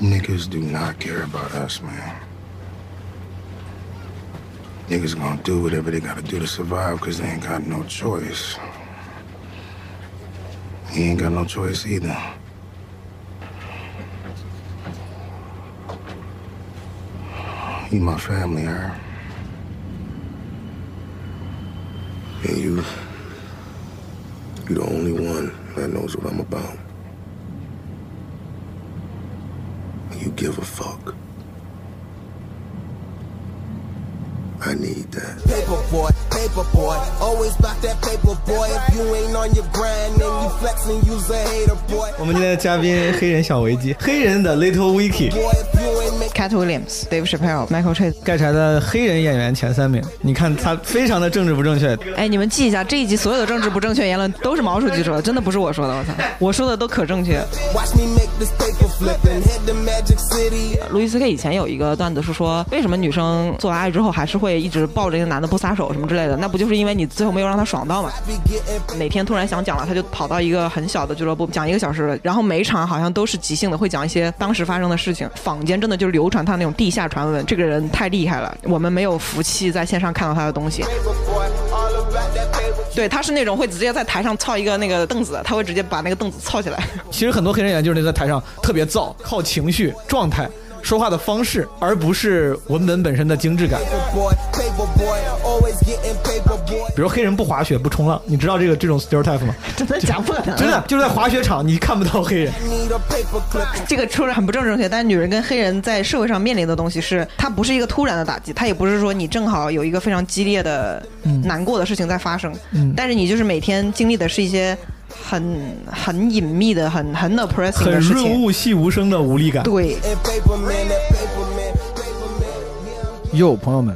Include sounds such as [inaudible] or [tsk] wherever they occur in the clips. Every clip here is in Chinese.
Niggas do not care about us, man. Niggas gonna do whatever they gotta do to survive because they ain't got no choice. He ain't got no choice either. You my family, Aaron. And you, you the only one that knows what I'm about. give a fuck. I need that. Paper boy, paper boy, always about that paper boy. If you ain't on your grind, then you flexing, you's a hater boy. [laughs] 我们今天的嘉宾黑人小维基，黑人的 Little Vicky， Boy, if you ain't make Cat Williams、Dave Chappelle、Michael Chase。盖柴的黑人演员前三名，你看他非常的政治不正确。哎，你们记一下，这一集所有的政治不正确言论都是毛书记说的，真的不是我说的。我操，我说的都可正确。路易斯 K 以前有一个段子是说，为什么女生做完爱之后还是会一直抱着一个男的不撒手什么之类的？那不就是因为你最后没有让他爽到嘛？Be getting 哪天突然想讲了，他就跑到一个很小的俱乐部讲一个小时，然后每一场好像都是即兴的，会讲一些当时发生的事情。坊间真的就是流流传他那种地下传闻，这个人太厉害了，我们没有福气在线上看到他的东西。对，他是那种会直接在台上操一个那个凳子，他会直接把那个凳子操起来。其实很多黑人演员就是那在台上特别燥，靠情绪、状态、说话的方式，而不是文本本身的精致感。比如黑人不滑雪、不冲浪，你知道这个这种 stereotype 吗？真的假不可能，真的就是在滑雪场你看不到黑人。这个说的很不正正确，但是女人跟黑人在社会上面临的东西是，它不是一个突然的打击，它也不是说你正好有一个非常激烈的、难过的事情在发生，嗯但是你就是每天经历的是一些很很隐秘的、很很 oppressing 很的事情。润物细无声的无力感。对.哟，朋友们，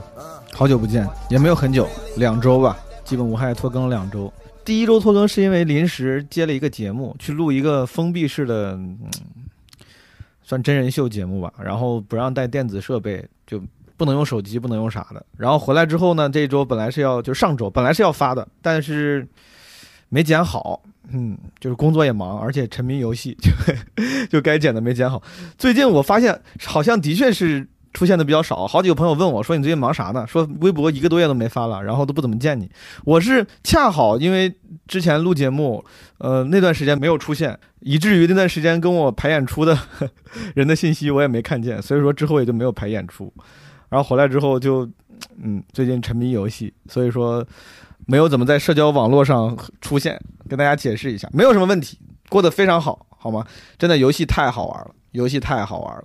好久不见，也没有很久，两周吧，基本无害拖更了两周。第一周拖更是因为临时接了一个节目，去录一个封闭式的，嗯，算真人秀节目吧，然后不让带电子设备，就不能用手机，不能用啥的。然后回来之后呢，这一周本来是要，就上周本来是要发的，但是没剪好，嗯，就是工作也忙，而且沉迷游戏，就 [laughs] 就该剪的没剪好。最近我发现好像的确是出现的比较少，好几个朋友问我说你最近忙啥呢？说微博一个多月都没发了，然后都不怎么见你。我是恰好因为之前录节目，呃那段时间没有出现，以至于那段时间跟我排演出的 [laughs] 人的信息我也没看见，所以说之后也就没有排演出。然后回来之后就，嗯，最近沉迷游戏，所以说没有怎么在社交网络上出现，跟大家解释一下，没有什么问题，过得非常好，好吗？真的游戏太好玩了，游戏太好玩了，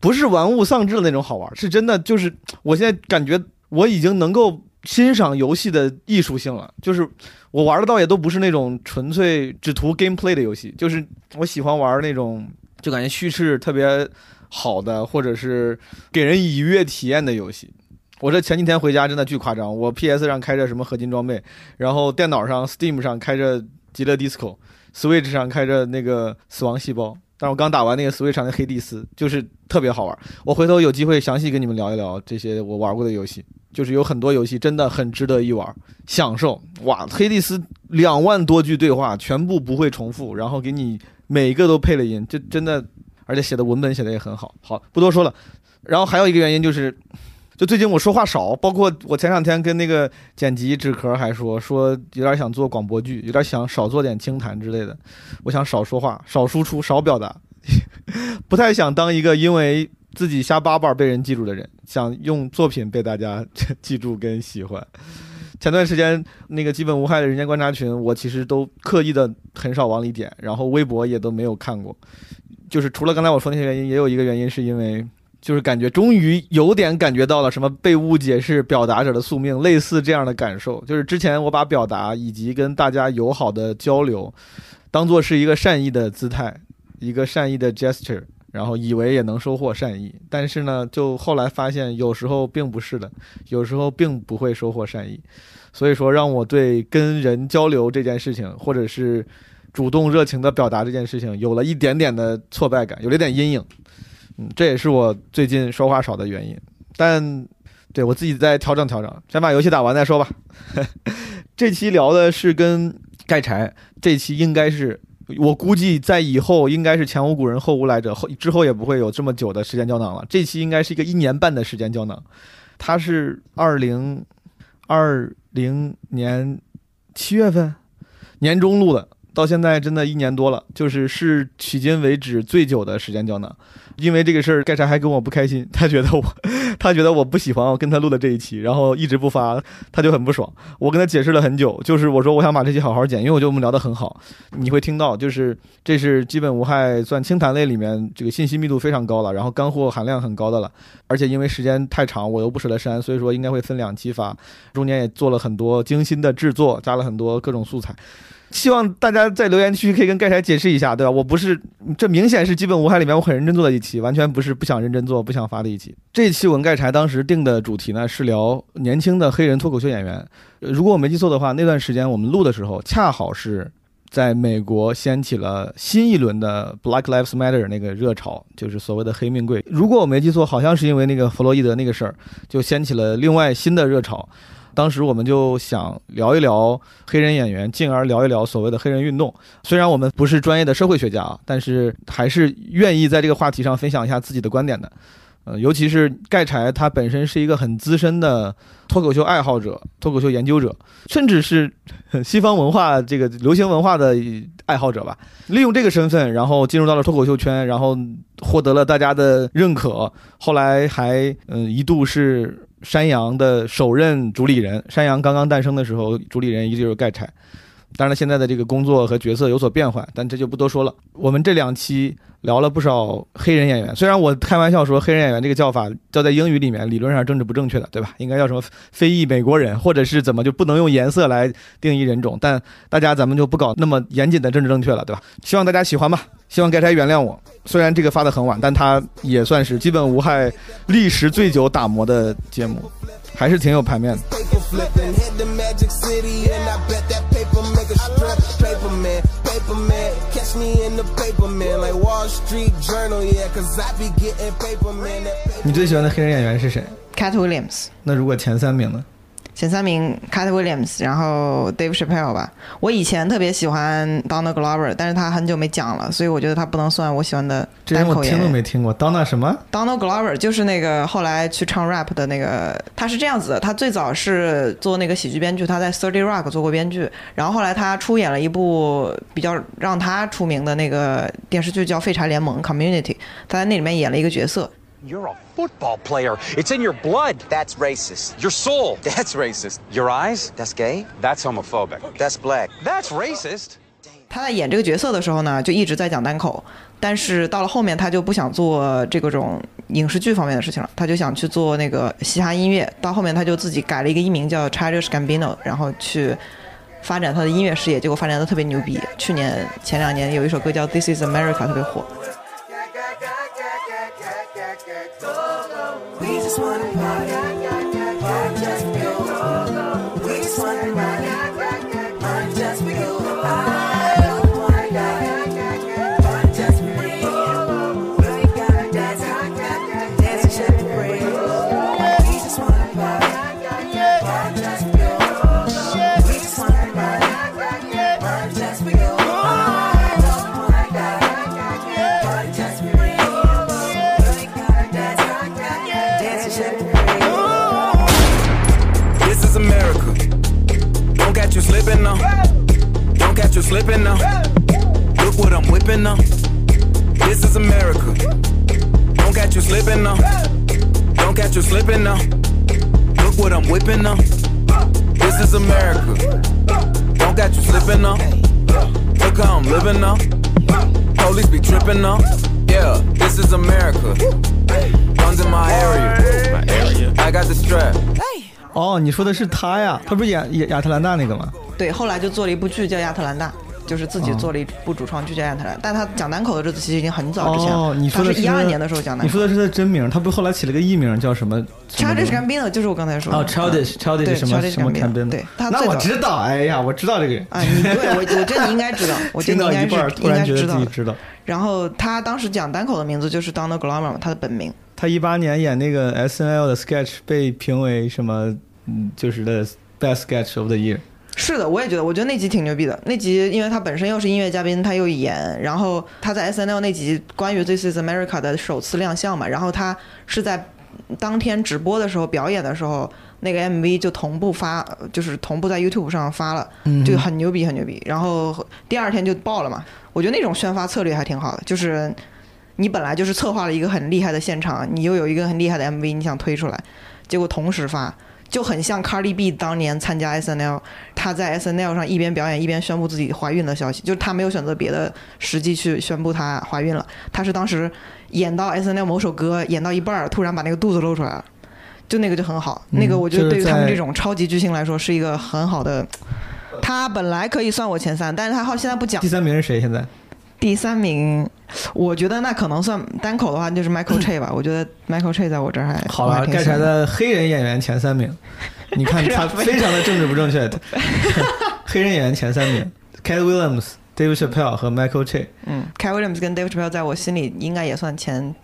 不是玩物丧志的那种好玩，是真的就是我现在感觉我已经能够欣赏游戏的艺术性了，就是我玩的倒也都不是那种纯粹只图 gameplay 的游戏，就是我喜欢玩那种就感觉叙事特别好的，或者是给人愉悦体验的游戏。我这前几天回家真的巨夸张，我 PS 上开着什么合金装备，然后电脑上 Steam 上开着极乐 Disco，Switch 上开着那个死亡细胞。但是我刚打完那个 Switch 上的黑蒂斯，就是特别好玩。我回头有机会详细跟你们聊一聊这些我玩过的游戏，就是有很多游戏真的很值得一玩，享受哇！黑蒂斯两万多句对话全部不会重复，然后给你每一个都配了音，就真的，而且写的文本写的也很好。好，不多说了。然后还有一个原因就是，就最近我说话少，包括我前两天跟那个剪辑纸壳还说说有点想做广播剧，有点想少做点清谈之类的。我想少说话，少输出，少表达，[laughs] 不太想当一个因为自己瞎叭叭被人记住的人，想用作品被大家记住跟喜欢。前段时间那个基本无害的人间观察群，我其实都刻意的很少往里点，然后微博也都没有看过。就是除了刚才我说那些原因，也有一个原因是因为就是感觉终于有点感觉到了什么被误解是表达者的宿命，类似这样的感受。就是之前我把表达以及跟大家友好的交流，当做是一个善意的姿态，一个善意的 gesture，然后以为也能收获善意，但是呢，就后来发现有时候并不是的，有时候并不会收获善意。所以说，让我对跟人交流这件事情，或者是主动热情的表达这件事情，有了一点点的挫败感，有了一点阴影。嗯，这也是我最近说话少的原因。但对我自己再调整调整，先把游戏打完再说吧。[laughs] 这期聊的是跟盖柴，这期应该是我估计在以后应该是前无古人后无来者，后之后也不会有这么久的时间胶囊了。这期应该是一个一年半的时间胶囊，它是二零二零年七月份年中录的，到现在真的一年多了，就是是迄今为止最久的时间胶囊。因为这个事儿，盖柴还跟我不开心，他觉得我，[laughs] 他觉得我不喜欢我跟他录的这一期，然后一直不发，他就很不爽。我跟他解释了很久，就是我说我想把这期好好剪，因为我觉得我们聊得很好。你会听到，就是这是基本无害，算清谈类里面这个信息密度非常高了，然后干货含量很高的了。而且因为时间太长，我又不舍得删，所以说应该会分两期发。中间也做了很多精心的制作，加了很多各种素材。希望大家在留言区可以跟盖柴解释一下，对吧？我不是，这明显是基本无害里面我很认真做的一期，完全不是不想认真做、不想发的一期。这一期我跟盖柴当时定的主题呢是聊年轻的黑人脱口秀演员。如果我没记错的话，那段时间我们录的时候，恰好是在美国掀起了新一轮的 Black Lives Matter 那个热潮，就是所谓的黑命贵。如果我没记错，好像是因为那个弗洛伊德那个事儿，就掀起了另外新的热潮。当时我们就想聊一聊黑人演员，进而聊一聊所谓的黑人运动。虽然我们不是专业的社会学家啊，但是还是愿意在这个话题上分享一下自己的观点的。呃，尤其是盖柴，他本身是一个很资深的脱口秀爱好者、脱口秀研究者，甚至是西方文化这个流行文化的爱好者吧。利用这个身份，然后进入到了脱口秀圈，然后获得了大家的认可。后来还嗯、一度是山羊的首任主理人。山羊刚刚诞生的时候，主理人一直就是盖柴。当然了，现在的这个工作和角色有所变换，但这就不多说了。我们这两期聊了不少黑人演员，虽然我开玩笑说黑人演员这个叫法叫在英语里面理论上政治不正确的，对吧？[laughs] 应该叫什么非裔美国人，或者是怎么就不能用颜色来定义人种？但大家咱们就不搞那么严谨的政治正确了，对吧？希望大家喜欢吧，希望盖柴原谅我。虽然这个发的很晚，但它也算是基本无害历时最久打磨的节目，还是挺有排面的。Paper man, paper man. Catch me in the paper man. Like Wall Street Journal, yeah, cause I be getting paper man. That paper 你最喜欢的黑人演员是谁？ Cat Williams 那如果前三名呢？ 前三名 Cat Williams，然后 Dave Chappelle 吧。我以前特别喜欢 Donald Glover，但是他很久没讲了，所以我觉得他不能算我喜欢的这人我听都。没听过。到那什么？Donald Glover 就是那个后来去唱 rap 的那个，他是这样子的，他最早是做那个喜剧编剧，他在 Thirty Rock 做过编剧，然后后来他出演了一部比较让他出名的那个电视剧叫《废柴联盟》Community，他在那里面演了一个角色。You're a football player. It's in your blood. That's racist. Your soul. That's racist. Your eyes. That's gay. That's homophobic. That's black. That's racist. 他在演这个角色的时候呢，就一直在讲单口，但是到了后面他就不想做这个种影视剧方面的事情了，他就想去做那个嘻哈音乐。到后面他就自己改了一个艺名叫 Childish Gambino，然后去发展他的音乐事业，结果发展的特别牛逼。去年前两年有一首歌叫《This Is America》特别火。you slipping now. Look what I'm whipping now. This is America. Don't catch you slipping now. Look how I'm living now. Police be tripping now. Yeah, this is America. Guns in my area. My area. I got the strap. 哦，你说的是他呀？他不是演演亚特兰大那个吗？对，后来就做了一部剧叫《亚特兰大》， 就是自己做了一部主创剧叫《亚特兰大》，但他讲单口的日子其实已经很早之前了。哦，你说的他是一二年的时候讲单口。你说的是他真名，他不是后来起了个艺名叫什么什么 Childish Gambino 就是我刚才说的。哦，Childish 嗯 Childish 对什么 Childish 什么？对，他那最早我知道，哎呀，我知道这个人。啊，你对我，我觉得你应该知道，[laughs] 我觉听得你应该是应突然觉得该知道知道。然后他当时讲单口的名字就是 Donald Glover，他的本名。他一八年演那个 S N L 的 sketch 被评为什么？嗯，就是的 best sketch of the year。是的，我也觉得，我觉得那集挺牛逼的。那集因为他本身又是音乐嘉宾，他又演，然后他在 S N L 那集关于《This Is America》的首次亮相嘛，然后他是在当天直播的时候表演的时候，那个 M V 就同步发，就是同步在 YouTube 上发了，就很牛逼，很牛逼。然后第二天就爆了嘛。我觉得那种宣发策略还挺好的，就是你本来就是策划了一个很厉害的现场，你又有一个很厉害的 M V，你想推出来，结果同时发。就很像 Cardi B 当年参加 S N L，她在 S N L 上一边表演一边宣布自己怀孕的消息，就是她没有选择别的时机去宣布她怀孕了，她是当时演到 S N L 某首歌演到一半儿，突然把那个肚子露出来了，就那个就很好，那个我觉得对于他们这种超级巨星来说是一个很好的。他本来可以算我前三，但是他好现在不讲第。三名是谁？现在第三名，我觉得那可能算单口的话就是 Michael Che 吧，我觉得 Michael Che 在我这儿还好了，盖柴喜欢的的黑人演员前三名，你看 [laughs] 他非常的政治不正确。[laughs] 黑人演员前三名 k a t Williams、Dave Chappelle 和 Michael Che。嗯 k a t Williams 跟 Dave Chappelle 在我心里应该也算前，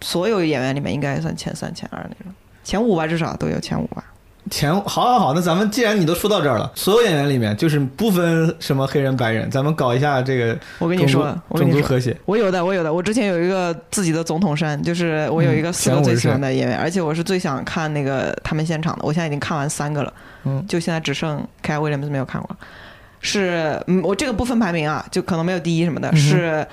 所有演员里面应该也算前三、前二那种，前五吧，至少都有前五吧。前好好好，那咱们既然你都说到这儿了，所有演员里面就是不分什么黑人白人，咱们搞一下这个我跟你说种族我跟你说。我有的，我有的。我之前有一个自己的总统山，就是我有一个四个最喜欢的演员，而且我是最想看那个他们现场的。我现在已经看完三个了，嗯就现在只剩凯尔威廉姆斯没有看过。是，嗯，我这个不分排名啊，就可能没有第一什么的。是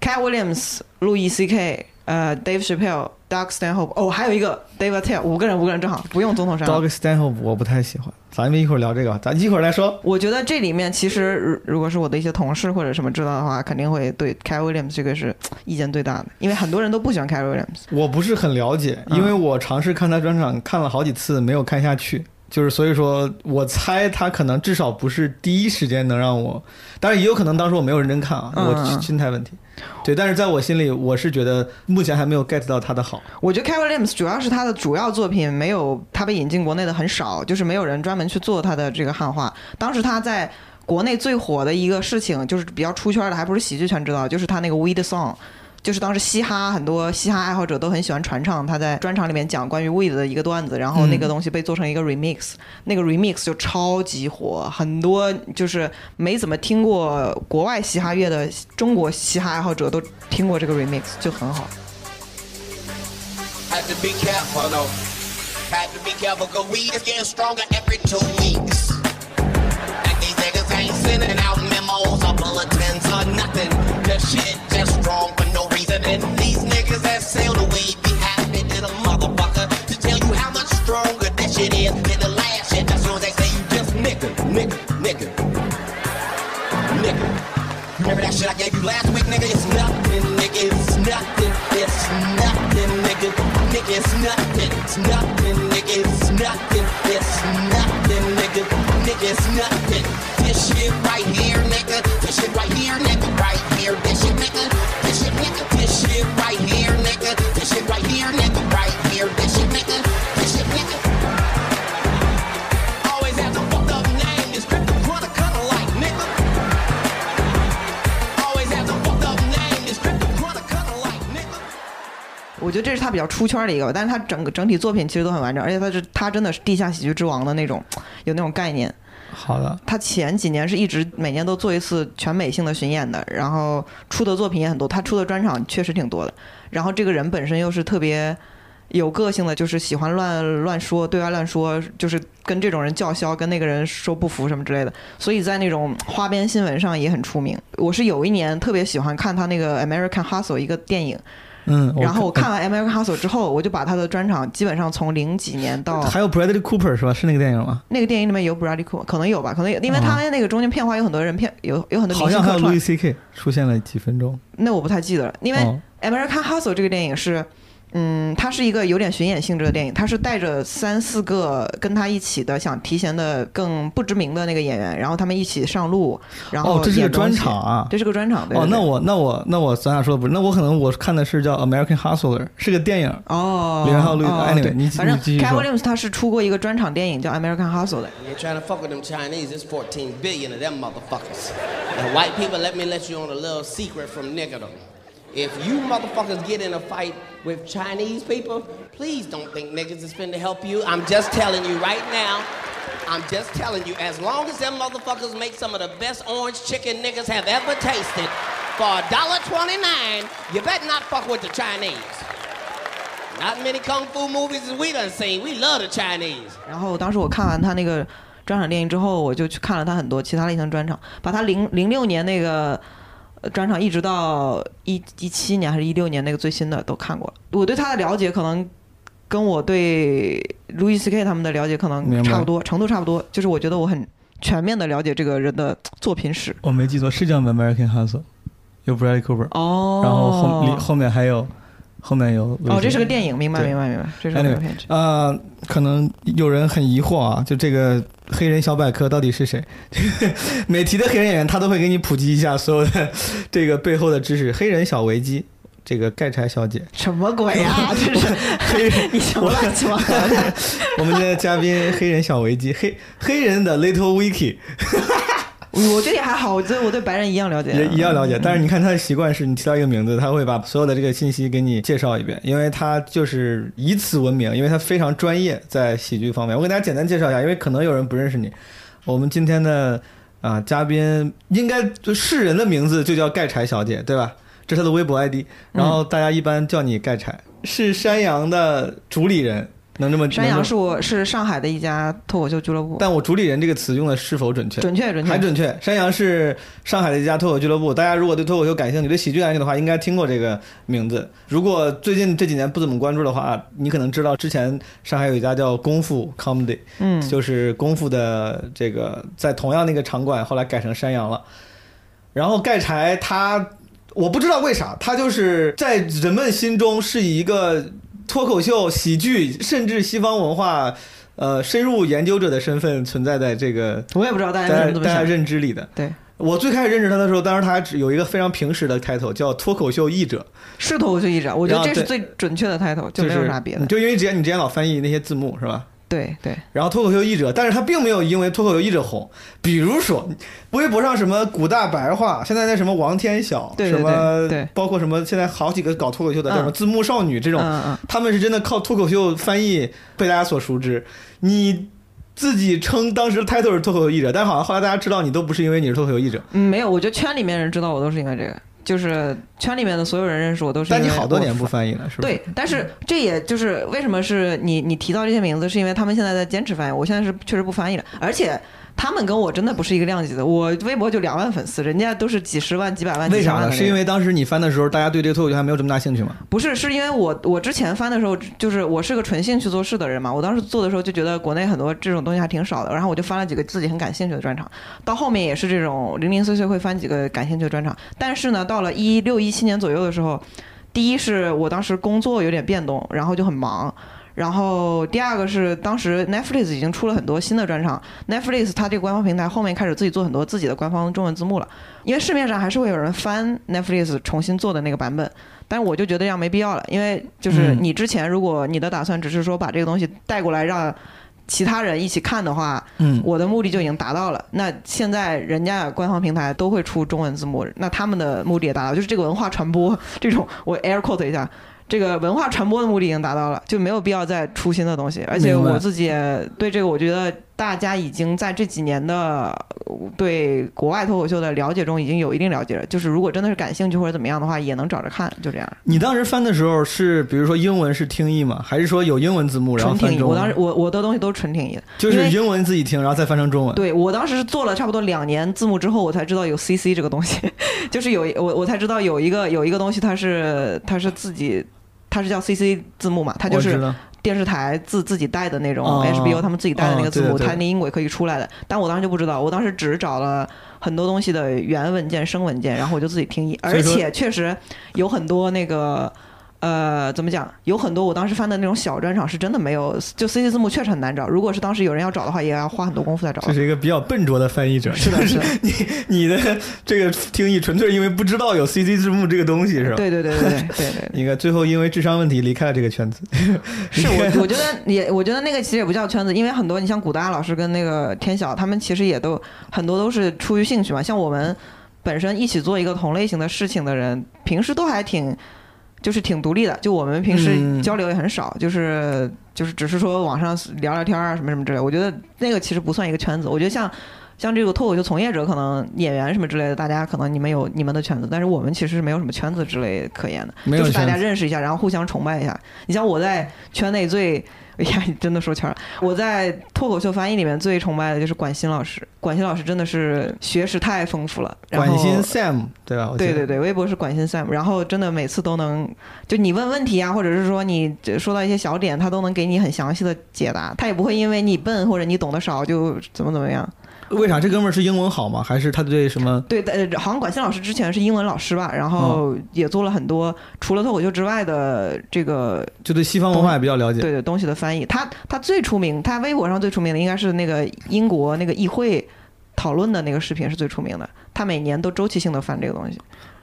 凯尔威廉姆斯、路易 C K、呃，Dave Chappelle、Doug Stanhope，哦，还有一个 David Tell，五个人，五个人正好，不用总统山了。Dog Stanhope 我不太喜欢，咱们一会儿聊这个，咱一会儿再说。我觉得这里面其实如如果是我的一些同事或者什么知道的话，肯定会对 k y Williams 这个是意见最大的，因为很多人都不喜欢 k y Williams。我不是很了解，嗯因为我尝试看他专场看了好几次，没有看下去。就是所以说，我猜他可能至少不是第一时间能让我，当然也有可能当时我没有认真看啊，嗯我嗯心态问题。对，但是在我心里，我是觉得目前还没有 get 到他的好。我觉得 k y Williams 主要是他的主要作品没有他被引进国内的很少，就是没有人专门去做他的这个汉化。当时他在国内最火的一个事情，就是比较出圈的，还不是喜剧圈知道，就是他那个 Weed Song。就是当时嘻哈很多嘻哈爱好者都很喜欢传唱他在专场里面讲关于 weed 的一个段子，然后那个东西被做成一个 remix，、那个 remix 就超级火，很多就是没怎么听过国外嘻哈乐的中国嘻哈爱好者都听过这个 remix，就很好。Had to be careful though. Had to be careful cause weed is getting stronger every two weeks. And these niggas ain't sending out memos or bulletins or nothing. Shit just strong for no reason. And these niggas that sell the weed be happy than a motherfucker to tell you how much stronger that shit is than the last shit. As soon they say you just nigga, nigga, nigga, nigga. Remember that shit I gave you last week, nigga? It's nothing, nigga. It's nothing. It's nothing, nigga. Nigga, it's nothing. It's nothing, nigga. It's nothing. It's nothing, nigga. Nigga, it's nothing. This shit right here, nigga. This shit right here, nigga. Right here that shit nigga this shit nigga. This shit, nigga. This shit right here, nigga. This shit right here, nigga. Right here. This shit, nigga. This shit, nigga. Always has a fucked up name. It's Crypto Chronicle like, nigga. Always has a fucked up name. It's Crypto Chronicle like, nigga. 我觉得这是他比较出圈的一个，但是他整个整体作品其实都很完整，而且他是他真的是地下喜剧之王的那种，有那种概念。好的，他前几年是一直每年都做一次全美性的巡演的，然后出的作品也很多，他出的专场确实挺多的。然后这个人本身又是特别有个性的，就是喜欢乱乱说，对外乱说，就是跟这种人叫嚣，跟那个人说不服什么之类的。所以在那种花边新闻上也很出名。我是有一年特别喜欢看他那个《American Hustle》一个电影，嗯，然后我看完《American Hustle》之后，我就把他的专场基本上从零几年到还有 Bradley Cooper 是吧？是那个电影吗？那个电影里面有 Bradley Cooper，可能有吧，可能有，因为他那个中间片花有很多人片，有有很多明星好像还有客串 Louis，C.K. 出现了几分钟。那我不太记得了，因为哦《American Hustle》这个电影是。嗯，它是一个有点巡演性质的电影，它是带着三四个跟他一起的想提前的更不知名的那个演员，然后他们一起上路，然后哦，这是个专场啊。这是个专场。对哦，那我那我那我咱俩说的不是，那我可能我看的是叫 American Hustler，是个电影。哦，里面还有 Louis- 哦 anyway，对。你反正你继续 Cat 说 Williams 他是出过一个专场电影叫《American Hustle》的， You're trying to fuck with them Chinese, it's 14 billion of them motherfuckers. And white people, let me let you on a little secret from niggerdom. If you motherfuckers get in a fight with Chinese people, please don't think niggas is finna help you. I'm just telling you right now. I'm just telling you, as long as them motherfuckers make some of the best orange chicken niggas have ever tasted for $1.29, you better not fuck with the Chinese. Not many kung fu movies as we done seen. We love the Chinese. 然后当时我看完他那个专场电影之后，我就去看了他很多其他类型的专场，把他零零六年那个呃 专场一直到一一七年还是一六年那个最新的都看过了。我对他的了解可能跟我对 Louis C.K. 他们的了解可能差不多，程度差不多。就是我觉得我很全面的了解这个人的作品史。我没记错，是叫《American Hustle》，有 Bradley Cooper，、哦，然后后里后面还有后面有哦，这是个电影，明白明白明白，这是个片子。呃，可能有人很疑惑啊，就这个黑人小百科到底是谁？[laughs] 每提的黑人演员，他都会给你普及一下所有的这个背后的知识。黑人小维基，这个盖柴小姐，什么鬼呀、[laughs] 这是黑人，[laughs] 你什么乱七八糟的？我们今天的嘉宾黑人小维基，黑黑人的 Little Wiki 我觉得也还好，我觉得我对白人一样了解，也一样了解，但是你看他的习惯是你提到一个名字，他会把所有的这个信息给你介绍一遍，因为他就是以此闻名，因为他非常专业在喜剧方面。我给大家简单介绍一下，因为可能有人不认识你。我们今天的啊、嘉宾应该就是人的名字就叫盖柴小姐，对吧？这是她的微博 ID，然后大家一般叫你盖柴，是山羊的主理人，能这么山羊是我是上海的一家脱口秀俱乐部，但我主理人这个词用的是否准确？准确准确还准确。山羊是上海的一家脱口俱乐部，大家如果对脱口秀感兴趣、对喜剧感兴趣的话，应该听过这个名字。如果最近这几年不怎么关注的话，你可能知道之前上海有一家叫功夫 Comedy，嗯，就是功夫的这个在同样那个场馆，后来改成山羊了。然后盖柴他，我不知道为啥，他就是在人们心中是以一个脱口秀、喜剧，甚至西方文化，呃，深入研究者的身份存在在这个我也不知道大家大家。认知里的。对，我最开始认识他的时候，当时他还只有一个非常平实的 title，叫脱口秀译者，是脱口秀译者，我觉得这是最准确的 title，就没有啥别的。就因为之前你之前老翻译那些字幕是吧？对对，然后脱口秀译者，但是他并没有因为脱口秀译者红。比如说，微博上什么古大白话，现在那什么王天晓，对对什么包括什么现在好几个搞脱口秀的，什么字幕少女这种，嗯嗯他们是真的靠脱口秀翻译被大家所熟知。你自己称当时 title 是脱口秀译者，但好像后来大家知道你都不是因为你是脱口秀译者，嗯，没有，我觉得圈里面人知道我都是因为这个，就是圈里面的所有人认识我都是但你好多年不翻译了，是吧？对，但是这也就是为什么是你你提到这些名字，是因为他们现在在坚持翻译，我现在是确实不翻译了，而且他们跟我真的不是一个量级的，我微博就两万粉丝，人家都是几十万、几百万、为啥呢？几千万的那种。是因为当时你翻的时候，大家对这个脱口秀还没有这么大兴趣吗？不是，是因为我我之前翻的时候，就是我是个纯兴趣做事的人嘛，我当时做的时候就觉得国内很多这种东西还挺少的，然后我就翻了几个自己很感兴趣的专场，到后面也是这种零零碎碎会翻几个感兴趣的专场，但是呢，到了一六一七年左右的时候，第一是我当时工作有点变动，然后就很忙。然后第二个是当时 Netflix 已经出了很多新的专场，Netflix 它这个官方平台后面开始自己做很多自己的官方中文字幕了，因为市面上还是会有人翻 Netflix 重新做的那个版本，但是我就觉得这样没必要了，因为就是嗯你之前如果你的打算只是说把这个东西带过来让其他人一起看的话，嗯，我的目的就已经达到了。那现在人家官方平台都会出中文字幕，那他们的目的也达到，就是这个文化传播这种，我 air quote 一下。这个文化传播的目的已经达到了，就没有必要再出新的东西。而且我自己也对这个，我觉得大家已经在这几年的呃对国外脱口秀的了解中已经有一定了解了。就是如果真的是感兴趣或者怎么样的话，也能找着看，就这样。你当时翻的时候是，比如说英文是听译吗？还是说有英文字幕然后纯听译，翻中文？我当时我我的东西都是纯听译的，就是英文自己听，然后再翻成中文。对我当时是做了差不多两年字幕之后，我才知道有 CC 这个东西，[laughs] 就是有我我才知道有一个有一个东西，它是它是自己。它是叫 CC 字幕嘛，它就是电视台自自己带的那种哦 HBO 他们自己带的那个字幕，它那音轨可以出来的。但我当时就不知道，我当时只找了很多东西的原文件、声文件，然后我就自己听译，而且确实有很多那个。呃，怎么讲？有很多我当时翻的那种小专场是真的没有，就 CC 字幕确实很难找。如果是当时有人要找的话，也要花很多功夫才找这。是一个比较笨拙的翻译者。是的，是的，[laughs] 你你的这个听译纯粹因为不知道有 CC 字幕这个东西是吧？对对对对对对对。应该最后因为智商问题离开了这个圈子。[laughs] 是我，我觉得也，我觉得那个其实也不叫圈子，因为很多你像古大老师跟那个天晓，他们其实也都很多都是出于兴趣嘛。像我们本身一起做一个同类型的事情的人，平时都还挺就是挺独立的。就我们平时嗯交流也很少，就是就是只是说网上聊聊天啊什么什么之类。我觉得那个其实不算一个圈子。我觉得像像这个脱口秀从业者，可能演员什么之类的，大家可能你们有你们的圈子，但是我们其实是没有什么圈子之类可言的，没有就是大家认识一下，然后互相崇拜一下。你像我在圈内最。哎呀，你真的说圈了！我在脱口秀翻译里面最崇拜的就是管鑫老师，管鑫老师真的是学识太丰富了。然后管心 Sam 对吧？对对对，微博是管鑫 Sam，然后真的每次都能，就你问问题啊，或者是说你说到一些小点，他都能给你很详细的解答，他也不会因为你笨或者你懂得少就怎么怎么样。为啥这哥们儿是英文好吗？还是他对什么？对，呃，好像管心老师之前是英文老师吧，然后也做了很多除了脱口秀之外的这个就对西方文化也比较了解。对对东西的翻译。他他最出名，他微博上最出名的应该是那个英国那个议会讨论的那个视频是最出名的，他每年都周期性的翻这个东西。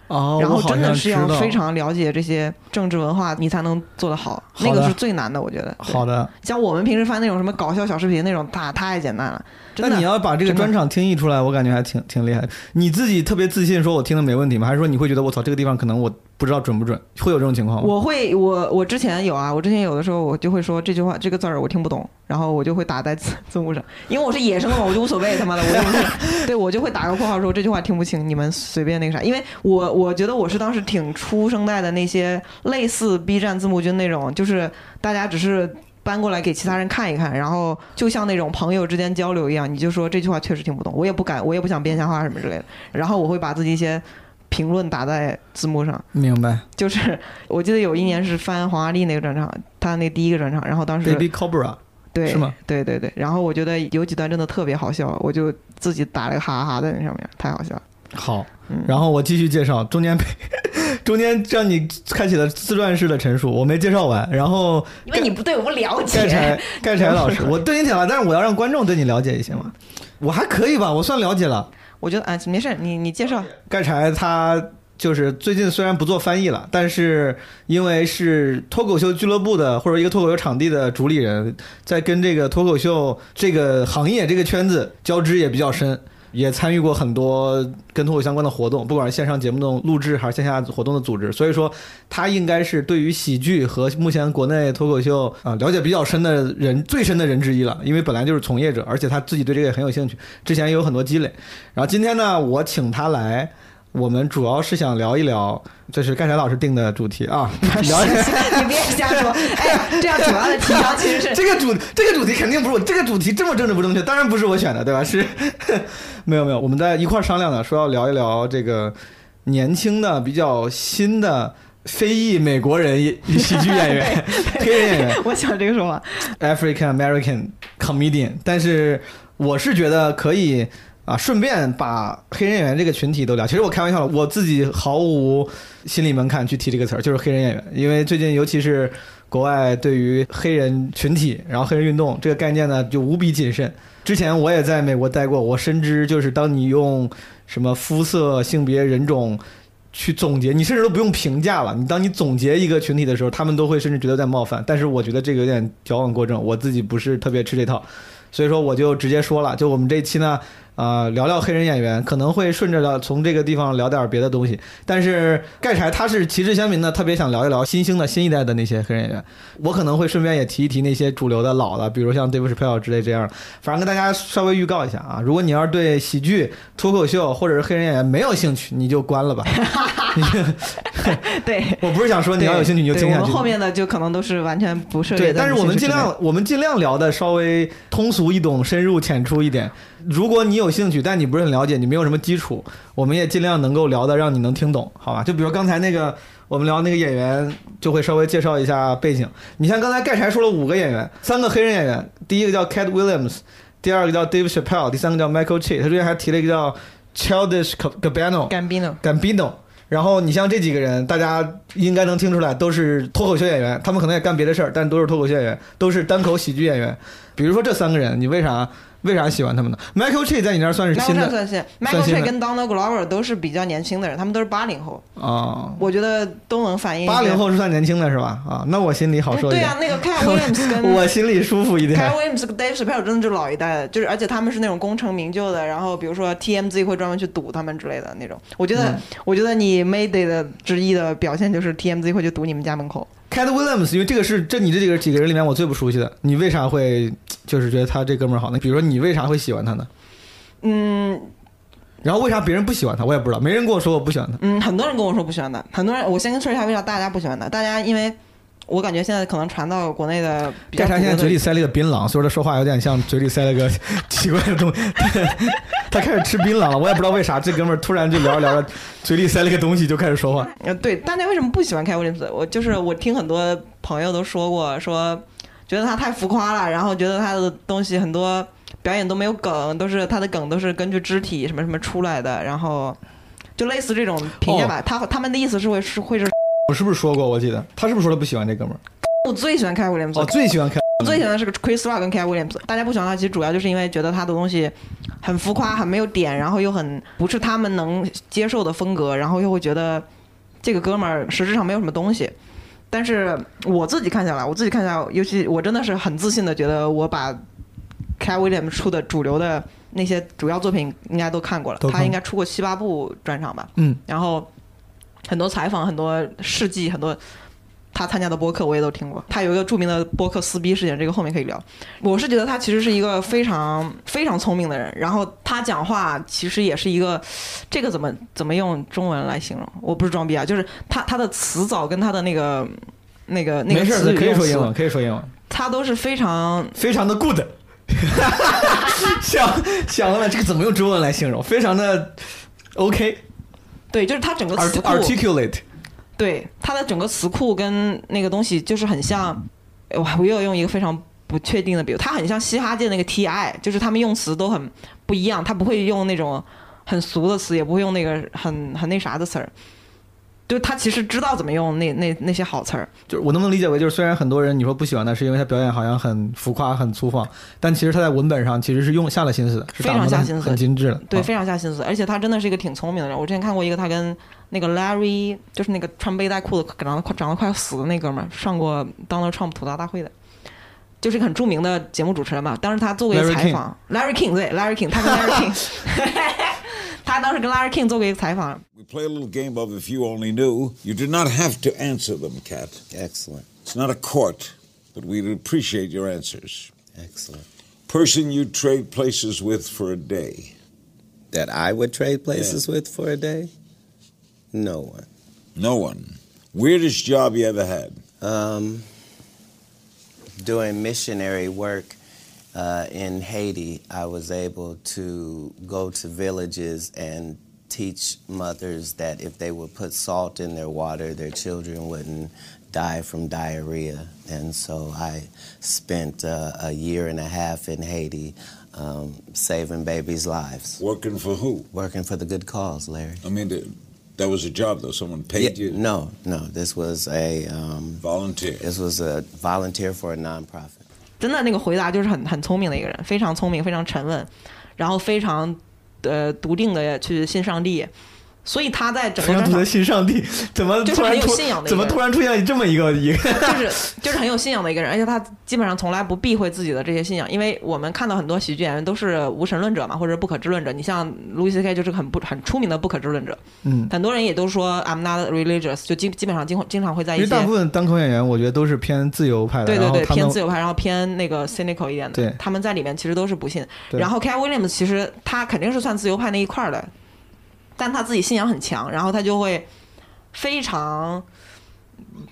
哦，然后真的是要非常了解这些政治文化，你才能做得好，好那个是最难的，我觉得。好的。像我们平时翻那种什么搞笑小视频那种，太太简单了。真的那你要把这个专场听译出来，我感觉还挺挺厉害。你自己特别自信，说我听的没问题吗？还是说你会觉得我操这个地方可能我不知道准不准？会有这种情况吗？我会，我我之前有啊，我之前有的时候我就会说这句话这个字儿我听不懂，然后我就会打在字字幕上，因为我是野生的嘛，我就无所谓他妈的，我就是，对我就会打个括号说这句话听不清，你们随便那个啥，因为我我觉得我是当时挺初生代的那些类似 B 站字幕君那种，就是大家只是。搬过来给其他人看一看，然后就像那种朋友之间交流一样，你就说这句话确实听不懂，我也不敢，我也不想编瞎话什么之类的，然后我会把自己一些评论打在字幕上，明白。就是我记得有一年是翻黄阿丽那个专场，她那第一个专场，然后当时 Baby Cobra 对是吗？对对对，然后我觉得有几段真的特别好笑，我就自己打了个哈哈哈在那上面，太好笑了。好，嗯然后我继续介绍，中间被 [laughs] 中间让你开启了自传式的陈述，我没介绍完，然后因为你不对我不了解盖柴，盖柴老师，[laughs] 我对你挺了，但是我要让观众对你了解一些嘛，我还可以吧，我算了解了。我觉得啊没事，你你介绍。盖柴他就是最近虽然不做翻译了，但是因为是脱口秀俱乐部的或者一个脱口秀场地的主理人，在跟这个脱口秀这个行业这个圈子交织也比较深。也参与过很多跟脱口秀相关的活动，不管是线上节目的录制还是线下活动的组织，所以说他应该是对于喜剧和目前国内脱口秀啊、了解比较深的人最深的人之一了，因为本来就是从业者，而且他自己对这个也很有兴趣，之前也有很多积累。然后今天呢，我请他来，我们主要是想聊一聊，这是盖山老师定的主题啊，[laughs] 聊一你别瞎说，哎呀，这样主要的提纲其实是 [laughs] 这个主这个主题肯定不是我，这个主题这么政治不正确，当然不是我选的，对吧？是 [laughs] 没有没有，我们在一块儿商量的，说要聊一聊这个年轻的、比较新的非裔美国人喜剧演员、黑人演员。我喜欢这个说法。African American comedian，但是我是觉得可以啊，顺便把黑人演员这个群体都聊。其实我开玩笑了，我自己毫无心理门槛去提这个词儿，就是黑人演员，因为最近尤其是国外对于黑人群体，然后黑人运动这个概念呢，就无比谨慎。之前我也在美国待过，我深知就是当你用什么肤色、性别、人种。去总结，你甚至都不用评价了。你当你总结一个群体的时候，他们都会甚至觉得在冒犯。但是我觉得这个有点矫枉过正，我自己不是特别吃这套，所以说我就直接说了，就我们这期呢，啊、聊聊黑人演员，可能会顺着聊从这个地方聊点别的东西。但是盖柴他是旗帜鲜明的，特别想聊一聊新兴的新一代的那些黑人演员。我可能会顺便也提一提那些主流的老的，比如像 Dave Chappelle 之类这样。反正跟大家稍微预告一下啊，如果你要是对喜剧、脱口秀或者是黑人演员没有兴趣，你就关了吧。你就对，我不是想说你要有兴趣你就听下去。我们后面的就可能都是完全不涉猎对，但是我们尽量我们尽量聊的稍微通俗易懂、深入浅出一点。如果你有兴趣，但你不是很了解，你没有什么基础，我们也尽量能够聊的让你能听懂，好吧？就比如刚才那个我们聊那个演员，就会稍微介绍一下背景。你像刚才盖柴说了五个演员，三个黑人演员，第一个叫 Cat Williams，第二个叫 Dave Chappelle，第三个叫 Michael Che，他中间还提了一个叫 Childish Gambino。Gambino。Gambino。然后你像这几个人，大家应该能听出来，都是脱口秀演员，他们可能也干别的事儿，但都是脱口秀演员，都是单口喜剧演员。比如说这三个人，你为啥为啥喜欢他们呢？Michael Che 在你那儿算是新的算新，Michael 新 Che 的跟 Donald Glover 都是比较年轻的人，他们都是八零后，啊。我觉得都能反映八零后是算年轻的是吧？啊，那我心里好受一点。对啊，那个 [laughs] Cat Williams 跟我心里舒服一点。Cat Williams 跟 Dave Chappelle 真的就是老一代的，就是而且他们是那种功成名就的，然后比如说 TMZ 会专门去堵他们之类的那种。我觉得，嗯我觉得你 Mayday 的之一的表现就是 TMZ 会去堵你们家门口。Cat Williams，因为这个是这你这几个几个人里面我最不熟悉的，你为啥会就是觉得他这哥们儿好呢？比如说你为啥会喜欢他呢？嗯然后为啥别人不喜欢他，我也不知道，没人跟我说我不喜欢他。嗯，很多人跟我说不喜欢他，很多人我先跟说一下为啥大家不喜欢他。大家因为我感觉现在可能传到国内的比较盖柴现在嘴里塞了一个槟榔，所以说他说话有点像嘴里塞了个 [laughs] 奇怪的东西。[laughs] 他开始吃槟榔了，我也不知道为啥，这哥们儿突然就聊着聊着，嘴里塞了个东西就开始说话。呃，对，大家为什么不喜欢凯威廉斯？我就是我听很多朋友都说过，说觉得他太浮夸了，然后觉得他的东西很多表演都没有梗，都是他的梗都是根据肢体什么什么出来的，然后就类似这种评价吧。他他们的意思是会是会是我是不是说过？我记得他是不是说他不喜欢这哥们儿？我最喜欢凯威廉姆斯，哦，最喜欢开。我最喜欢的是个 Chris Rock 跟 Cat Williams，大家不喜欢他，其实主要就是因为觉得他的东西很浮夸，很没有点，然后又很不是他们能接受的风格，然后又会觉得这个哥们儿实质上没有什么东西。但是我自己看下来，我自己看下来，尤其我真的是很自信的觉得我把 Cat Williams 出的主流的那些主要作品应该都看过了他应该出过七八部专场吧，嗯，然后很多采访、很多事迹、很多他参加的播客我也都听过。他有一个著名的播客撕逼事件，这个后面可以聊。我是觉得他其实是一个非常非常聪明的人，然后他讲话其实也是一个，这个怎么怎么用中文来形容？我不是装逼啊，就是他他的词藻跟他的那个那个那个没事儿，词语可以说英文，可以说英文，他都是非常非常的 good。[laughs] 想想了，这个怎么用中文来形容？非常的 OK，对，就是它整个词库 articulate。对，它的整个词库跟那个东西就是很像，我我又要用一个非常不确定的比如，它很像嘻哈界那个 T.I，就是他们用词都很不一样，他不会用那种很俗的词，也不会用那个很很那啥的词儿，就他其实知道怎么用那那那些好词儿。就是我能不能理解为，就是虽然很多人你说不喜欢他，是因为他表演好像很浮夸、很粗放，但其实他在文本上其实是用下了心思的，是非常下心思很精致的。对，啊非常下心思，而且他真的是一个挺聪明的人。我之前看过一个他跟那个 Larry，就是那个穿背带裤子、长得快长得快要死的那哥们儿，上过 Donald Trump 吐槽大会的，就是一个很著名的节目主持人嘛。当时他做过一个采访，Larry King 对 Larry King，他跟 Larry King，[laughs] 他当时跟 Larry King 做过一个采访， We play a little game of if you only knew. You do not have to answer them, Kat. Excellent. It's not a court, but we'd appreciate your answers. Excellent. Person you'd trade places with for a day. That I would trade places with for a day? No one. No one. Weirdest job you ever had? Um, doing missionary work uh, in Haiti, I was able to go to villages and teach mothers that if they would put salt in their water, their children wouldn't die from diarrhea. And so I spent uh, a year and a half in Haiti um, saving babies' lives. Working for who? Working for the good cause, Larry. I mean, th- that was a job, though. Someone paid Yeah, you? No, no. This was a um, Volunteer. This was a volunteer for a nonprofit. 真的那个回答就是很很聪明的一个人，非常聪明，非常沉稳，然后非常呃笃定的去信上帝，所以他在整个专场非常的信上帝，怎么就是很有突然出信仰的怎么突然出现这么一个一个？就是就是很有信仰的一个人，而且他基本上从来不避讳自己的这些信仰，因为我们看到很多喜剧演员都是无神论者嘛，或者不可知论者。你像 Louis C.K. 就是很不很出名的不可知论者，嗯，很多人也都说 I'm not religious，就基基本上经经常会在一些因为大部分单口演员，我觉得都是偏自由派的，对对对偏自由派，然后偏那个 cynical 一点的，对他们在里面其实都是不信。然后 Cat Williams 其实他肯定是算自由派那一块儿的，但他自己信仰很强，然后他就会非常。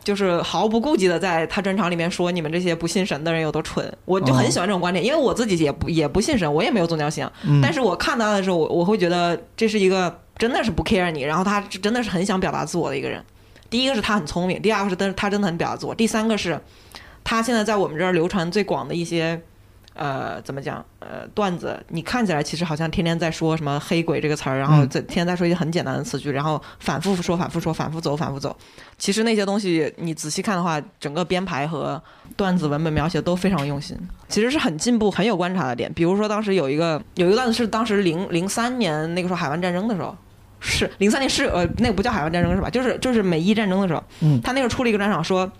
就是毫不顾忌的在他专场里面说你们这些不信神的人有多蠢，我就很喜欢这种观点，因为我自己也不也不信神，我也没有宗教信仰，嗯但是我看他的时候，我我会觉得这是一个真的是不 care 你，然后他真的是很想表达自我的一个人。第一个是他很聪明，第二个是真他真的很表达自我，第三个是他现在在我们这儿流传最广的一些呃，怎么讲？呃，段子，你看起来其实好像天天在说什么“黑鬼”这个词儿，然后嗯在天天在说一些很简单的词句，然后反复说、反复说、反复走、反复走。其实那些东西你仔细看的话，整个编排和段子文本描写都非常用心，其实是很进步、很有观察的点。比如说当时有一个有一个段子是当时零零三年那个时候海湾战争的时候。是零三年是呃那个不叫海湾战争是吧？就是就是美伊战争的时候，嗯他那个出了一个专场说说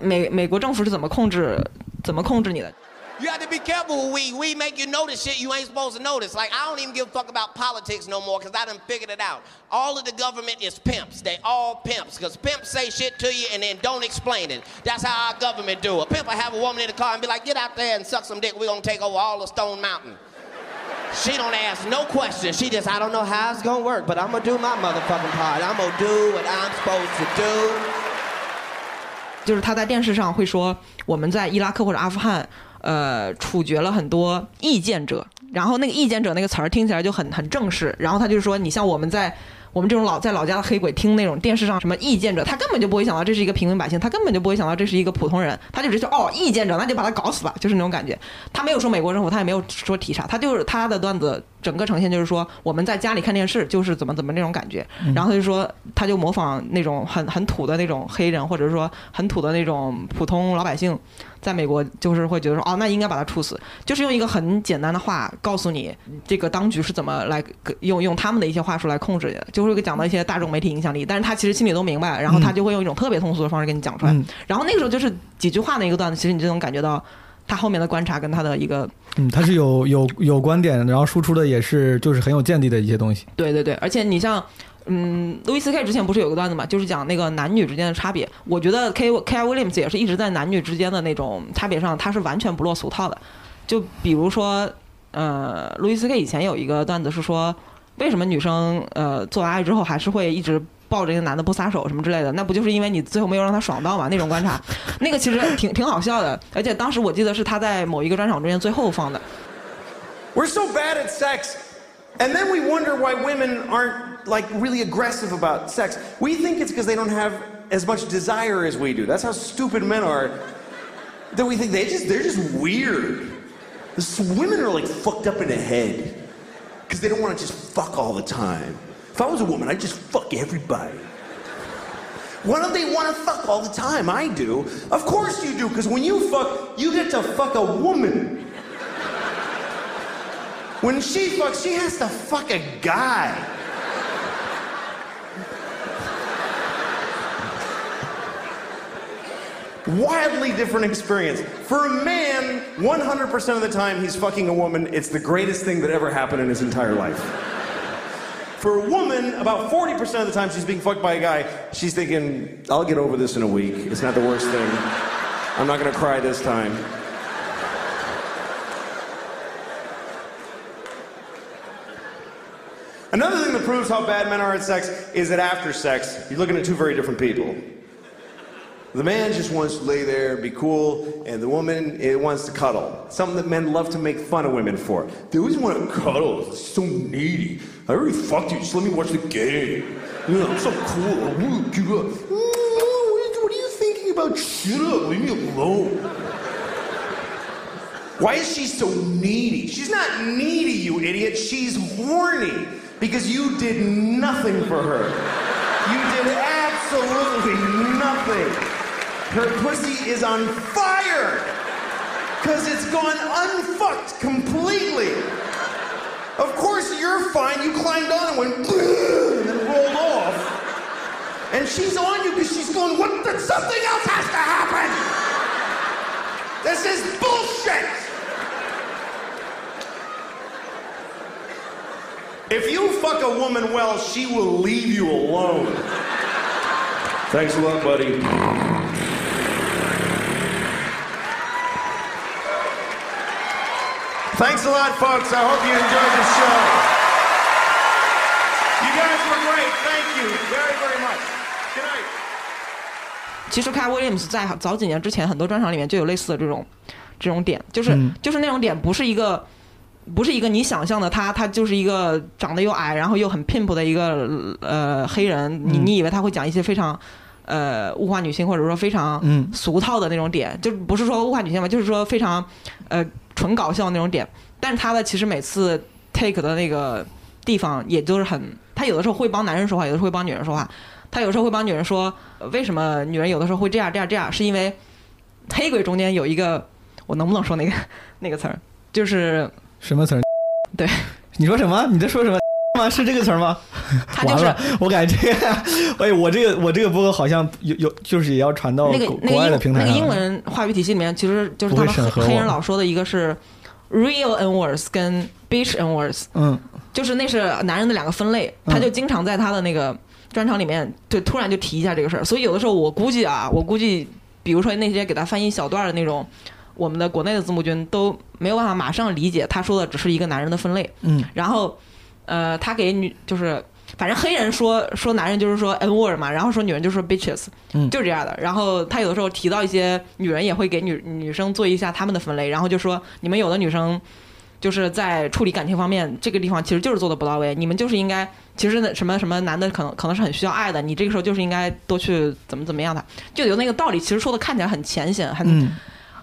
美美国政府是怎么控制怎么控制你的， You have to be careful with weed. Weed make you notice shit you ain't supposed to notice. Like, I don't even give a fuck about politics no more because I done figured it out. All of the government is pimps. They all pimps because pimps say shit to you and then don't explain it. That's how our government do. A pimp will have a woman in the car and be like, get out there and suck some dick. We're going to take over all of Stone Mountain. She don't ask no questions. She just, I don't know how it's going to work, but I'm going to do my motherfucking part. I'm going to do what I'm supposed to do. 就是他在电视上会说我们在伊拉克或者阿富汗，呃，处决了很多意见者，然后那个意见者那个词儿听起来就很很正式，然后他就说你像我们在。我们这种老在老家的黑鬼听那种电视上什么意见者，他根本就不会想到这是一个平民百姓，他根本就不会想到这是一个普通人，他就直接说哦意见者，那就把他搞死吧，就是那种感觉。他没有说美国政府，他也没有说提啥，他就是他的段子整个呈现就是说我们在家里看电视就是怎么怎么那种感觉，嗯。然后他就说他就模仿那种很很土的那种黑人，或者说很土的那种普通老百姓，在美国就是会觉得说哦那应该把他处死，就是用一个很简单的话告诉你这个当局是怎么来用用他们的一些话术来控制的，就会讲到一些大众媒体影响力，但是他其实心里都明白，然后他就会用一种特别通俗的方式跟你讲出来，嗯。然后那个时候就是几句话的一个段子，其实你就能感觉到他后面的观察跟他的一个嗯，他是有有有观点，然后输出的也是就是很有见地的一些东西。对对对，而且你像，嗯，路易斯 K 之前不是有个段子嘛，就是讲那个男女之间的差别。我觉得 K K I Williams 也是一直在男女之间的那种差别上，他是完全不落俗套的。就比如说，呃，路易斯 K 以前有一个段子是说，为什么女生呃做完爱之后还是会一直抱着一个男的不撒手什么之类的？那不就是因为你最后没有让他爽到嘛？那种观察，那个其实挺挺好笑的。而且当时我记得是他在某一个专场中间最后放的。 We're so bad at sex, and then we wonder why women aren't like really aggressive about sex. We think it's because they don't have as much desire as we do. That's how stupid men are. That we think they just they're just weird. This, women are like fucked up in the head because they don't want to just fuck all the time. If I was a woman, I'd just fuck everybody. Why don't they want to fuck all the time? I do. Of course you do, because when you fuck, you get to fuck a woman. When she fucks, she has to fuck a guy. Wildly different experience. For a man, 100% of the time he's fucking a woman, it's the greatest thing that ever happened in his entire life. For a woman, about 40% of the time she's being fucked by a guy, she's thinking, I'll get over this in a week. It's not the worst thing. I'm not gonna cry this time. Another thing that proves how bad men are at sex is that after sex, you're looking at two very different people. The man just wants to lay there, and be cool, and the woman it wants to cuddle. Something that men love to make fun of women for. They always want to cuddle. It's so needy. I already fucked you. Just let me watch the game. I'm so cool. What are you thinking about? Shut up. Leave me alone. Why is she so needy? She's not needy, you idiot. She's horny because you did nothing for her. You did absolutely nothing. Her pussy is on fire because it's gone unfucked completely. Of course, you're fine. You climbed on and went and then rolled off. And she's on you because she's going, what the, something else has to happen. This is bullshit. If you fuck a woman well, she will leave you alone. Thanks a lot, buddy. Thanks a lot, folks. I hope you enjoyed the show. You guys were great. Thank you very, very much. Good night. 其实 Cat Williams 在早几年之前很多专场里面就有类似的这种这种点，就是、嗯就是那种点不是一个不是一个你想象的他，他就是一个长得又矮，然后又很 pimp 的一个呃黑人，你嗯你以为他会讲一些非常。呃物化女性，或者说非常嗯俗套的那种点，就不是说物化女性吧，就是说非常呃纯搞笑那种点。但是他的其实每次 take 的那个地方也就是很，他有的时候会帮男人说话，有的时候会帮女人说话。他有时候会帮女人说，呃为什么女人有的时候会这样这样这样，是因为黑鬼中间有一个，我能不能说那个 [laughs] 那个词儿？就是什么词儿？对，你说什么？你在说什么？吗？是这个词儿吗？[laughs] 他就是我感觉这个，哎，我这个我这个播客好像有有，就是也要传到那个国国外那个英的平台。那个英文话语体系里面，其实就是他们黑黑人老说的一个是 real n words 跟 bitch n words，嗯，就是那是男人的两个分类，他就经常在他的那个专场里面，就突然就提一下这个事儿。所以有的时候我估计啊，我估计，比如说那些给他翻译小段儿的那种，我们的国内的字幕君都没有办法马上理解他说的只是一个男人的分类。嗯，然后，呃，他给女就是。反正黑人说说男人就是说 n word 嘛，然后说女人就是说 bitches，嗯就是这样的。然后他有的时候提到一些女人，也会给女女生做一下他们的分类，然后就说你们有的女生就是在处理感情方面这个地方其实就是做的不到位，你们就是应该其实那什么什么男的可能可能是很需要爱的，你这个时候就是应该多去怎么怎么样的，就有那个道理，其实说的看起来很浅显，很、嗯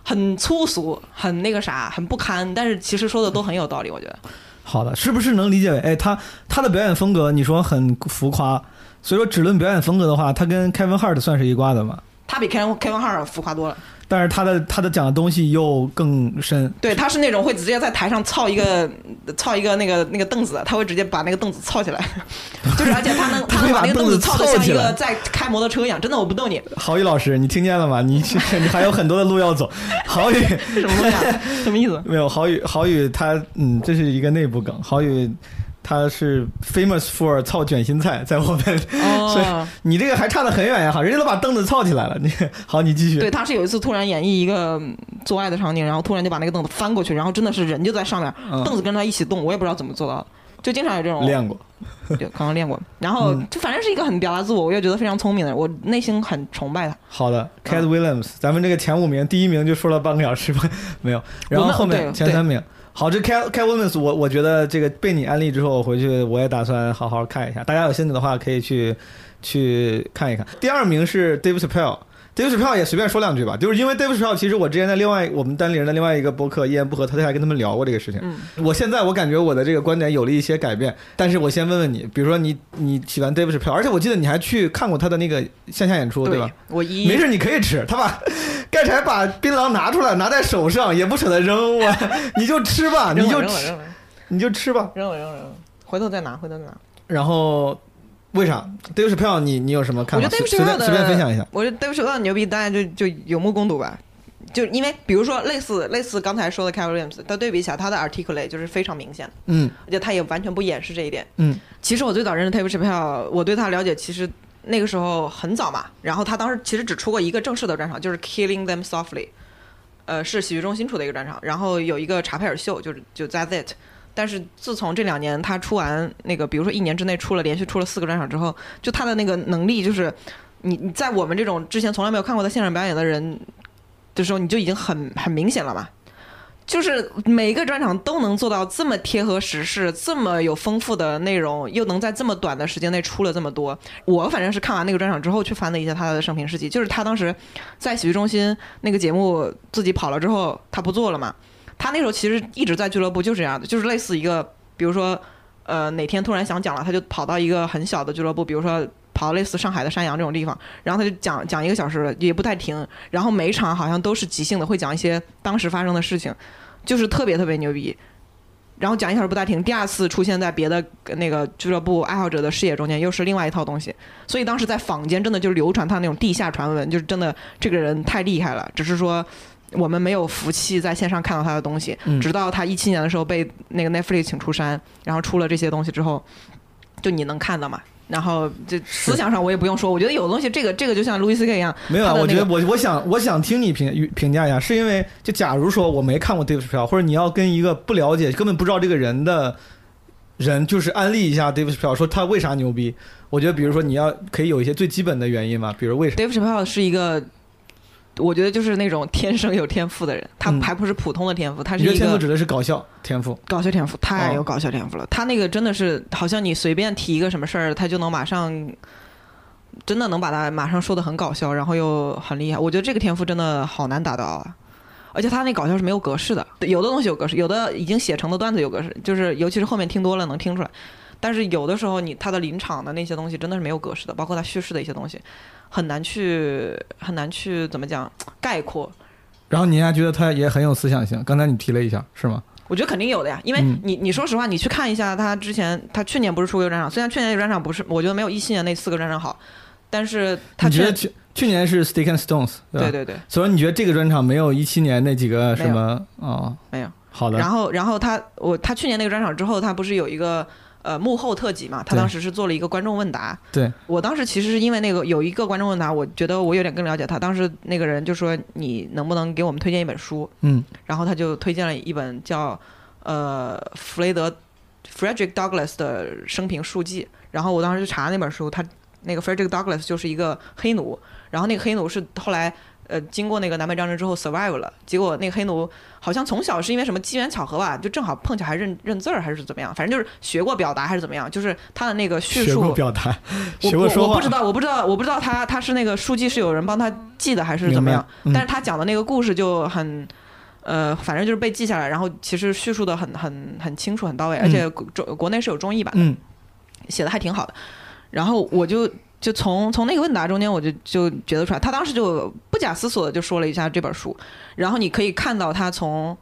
很粗俗，很那个啥，很不堪，但是其实说的都很有道理，我觉得。好的，是不是能理解为，哎，他他的表演风格，你说很浮夸，所以说只论表演风格的话，他跟 Kevin Hart 算是一挂的吗？他比 Kevin Kevin Hart 浮夸多了。但是他的他的讲的东西又更深。对，他是那种会直接在台上操一个操一个那个那个凳子，他会直接把那个凳子操起来，就是而且他能他能把那个凳子操的像一个在开摩托车一样，真的我不逗你。[laughs] 郝宇老师，你听见了吗？你你还有很多的路要走。郝宇什么东西啊？什么意思？[laughs] 没有，郝宇郝宇他嗯，这是一个内部梗。郝宇他是 famous for 操卷心菜，在我们，哦 [laughs] 所以你这个还差得很远呀！哈，人家都把凳子操起来了。你好，你继续。对，他是有一次突然演绎一个嗯做爱的场景，然后突然就把那个凳子翻过去，然后真的是人就在上面，嗯凳子跟他一起动，我也不知道怎么做到的，就经常有这种练过，对，刚刚练过，然后嗯就反正是一个很表达自我，我也觉得非常聪明的人，我内心很崇拜他。好的，Cat Williams，咱们这个前五名，第一名就说了半个小时吧，没有，然后后面前三名。好，这 Cat Cat Women's，我我觉得这个被你安利之后，我回去我也打算好好看一下。大家有兴趣的话，可以去去看一看。第二名是 Dave Chappelle。Dave Chappelle 也随便说两句吧，就是因为 Dave Chappelle，其实我之前在另外我们单立人的另外一个博客一言不合，他还跟他们聊过这个事情。嗯我现在我感觉我的这个观点有了一些改变，但是我先问问你，比如说你你喜欢 Dave Chappelle，而且我记得你还去看过他的那个线下演出，对吧？我一没事，你可以吃。他把 [laughs] 盖柴把槟榔拿出来，拿在手上，也不舍得扔，我 [laughs] 你就吃吧，[laughs] 你就吃你就吃吧。扔了扔了扔了，回头再拿，回头再拿。然后为啥 Dave Chappelle 你你有什么看法？我觉得随 Chappelle 的便随便分享一下。我觉得 Dave Chappelle 牛逼，大家就就有目共睹吧。就因为比如说类似类似刚才说的 Cat Williams，他对比起来，他的 articulate 就是非常明显，嗯而且他也完全不掩饰这一点。嗯其实我最早认识 Dave Chappelle，我对他了解其实那个时候很早嘛。然后他当时其实只出过一个正式的专场，就是 Killing Them Softly，呃，是喜剧中心出的一个专场。然后有一个查佩尔秀，就是就 That's It。但是自从这两年他出完那个，比如说一年之内出了连续出了四个专场之后，就他的那个能力，就是你你在我们这种之前从来没有看过他现场表演的人的时候，你就已经很 [laughs] 很明显了嘛。就是每一个专场都能做到这么贴合时事，这么有丰富的内容，又能在这么短的时间内出了这么多。我反正是看完那个专场之后去翻了一下他的生平事迹，就是他当时在喜剧中心那个节目自己跑了之后，他不做了嘛。他那时候其实一直在俱乐部就是这样的，就是类似一个，比如说，呃，哪天突然想讲了，他就跑到一个很小的俱乐部，比如说跑类似上海的山羊这种地方，然后他就讲讲一个小时，也不太停，然后每场好像都是即兴的，会讲一些当时发生的事情，就是特别特别牛逼。然后讲一小时不带停，第二次出现在别的那个俱乐部爱好者的视野中间，又是另外一套东西。所以当时在坊间真的就是流传他那种地下传闻，就是真的这个人太厉害了，只是说我们没有福气在线上看到他的东西。嗯直到他一七年的时候被那个 Netflix 请出山，然后出了这些东西之后，就你能看到嘛。然后这思想上我也不用说，我觉得有的东西，这个这个就像路易斯 K 一样，没有啊，那个我觉得我我想我想听你评评价一下，是因为就假如说我没看过 Dave Chappelle，或者你要跟一个不了解、根本不知道这个人的人，就是安利一下 Dave Chappelle，说他为啥牛逼。我觉得，比如说你要可以有一些最基本的原因嘛，比如为什么？Dave Chappelle 是一个，我觉得就是那种天生有天赋的人，他嗯还不是普通的天赋，他你是一个天赋指的是搞笑天赋？搞笑天赋，太有哦搞笑天赋了。他那个真的是好像你随便提一个什么事儿，他就能马上真的能把他马上说的很搞笑，然后又很厉害。我觉得这个天赋真的好难达到啊！而且他那搞笑是没有格式的，有的东西有格式，有的已经写成的段子有格式，就是尤其是后面听多了能听出来。但是有的时候你他的临场的那些东西真的是没有格式的，包括他叙事的一些东西，很难去很难去怎么讲 [tsk] 概括。然后你还觉得他也很有思想性，刚才你提了一下，是吗？我觉得肯定有的呀，因为嗯你你说实话，你去看一下他之前，他去年不是出过一个专场，虽然去年那个专场不是，我觉得没有一七年那四个专场好，但是他觉得去去年是 Stick and Stones，吧对对对所以你觉得这个专场没有一七年那几个什么哦？没有。好的。然后然后他我他去年那个专场之后，他不是有一个呃幕后特辑嘛？他当时是做了一个观众问答。对，我当时其实是因为那个有一个观众问答，我觉得我有点更了解他。当时那个人就说你能不能给我们推荐一本书？嗯，然后他就推荐了一本叫呃弗雷德 Frederick Douglass 的生平述记。然后我当时去查那本书，他那个 Frederick Douglass 就是一个黑奴，然后那个黑奴是后来。呃，经过那个南北战争之后 survive 了，结果那个黑奴好像从小是因为什么机缘巧合吧，就正好碰巧还认认字儿还是怎么样，反正就是学过表达还是怎么样，就是他的那个叙学述过表达，我学过说话，我我不知道，我不知道，我不知道他他是那个书记是有人帮他记的还是怎么样？嗯但是他讲的那个故事就很，呃，反正就是被记下来，然后其实叙述的很很很清楚很到位，而且国中国内是有中译版的，嗯写的还挺好的。然后我就就从从那个问答中间，我就就觉得出来，他当时就不假思索的就说了一下这本书，然后你可以看到他从。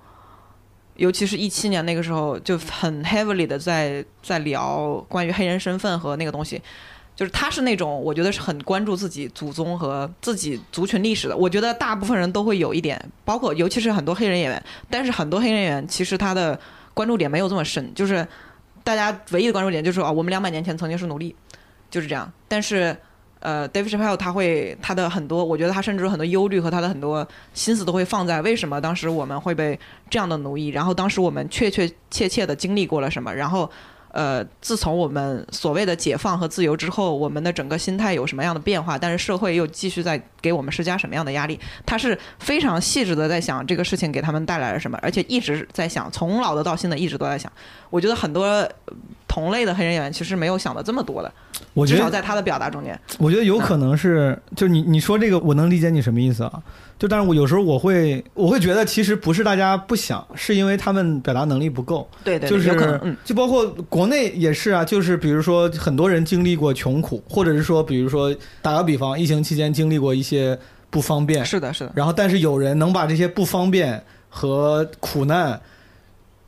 尤其是一七年那个时候，就很 heavily 的在在聊关于黑人身份和那个东西，就是他是那种我觉得是很关注自己祖宗和自己族群历史的。我觉得大部分人都会有一点，包括尤其是很多黑人演员，但是很多黑人演员其实他的关注点没有这么深，就是大家唯一的关注点就是说啊，我们两百年前曾经是奴隶，就是这样。但是呃，David Chappelle 他会他的很多，我觉得他甚至有很多忧虑和他的很多心思都会放在为什么当时我们会被这样的奴役，然后当时我们确确切切的经历过了什么，然后。呃，自从我们所谓的解放和自由之后，我们的整个心态有什么样的变化？但是社会又继续在给我们施加什么样的压力？他是非常细致的在想这个事情给他们带来了什么，而且一直在想，从老的到新的一直都在想。我觉得很多同类的黑人演员其实没有想的这么多的，我觉得至少在他的表达中间。我觉得有可能是，就你你说这个，我能理解你什么意思啊。就但是我有时候我会我会觉得，其实不是大家不想，是因为他们表达能力不够。对对对就是有可能嗯就包括国内也是啊，就是比如说很多人经历过穷苦，或者是说，比如说打个比方，疫情期间经历过一些不方便。是的，是的。然后，但是有人能把这些不方便和苦难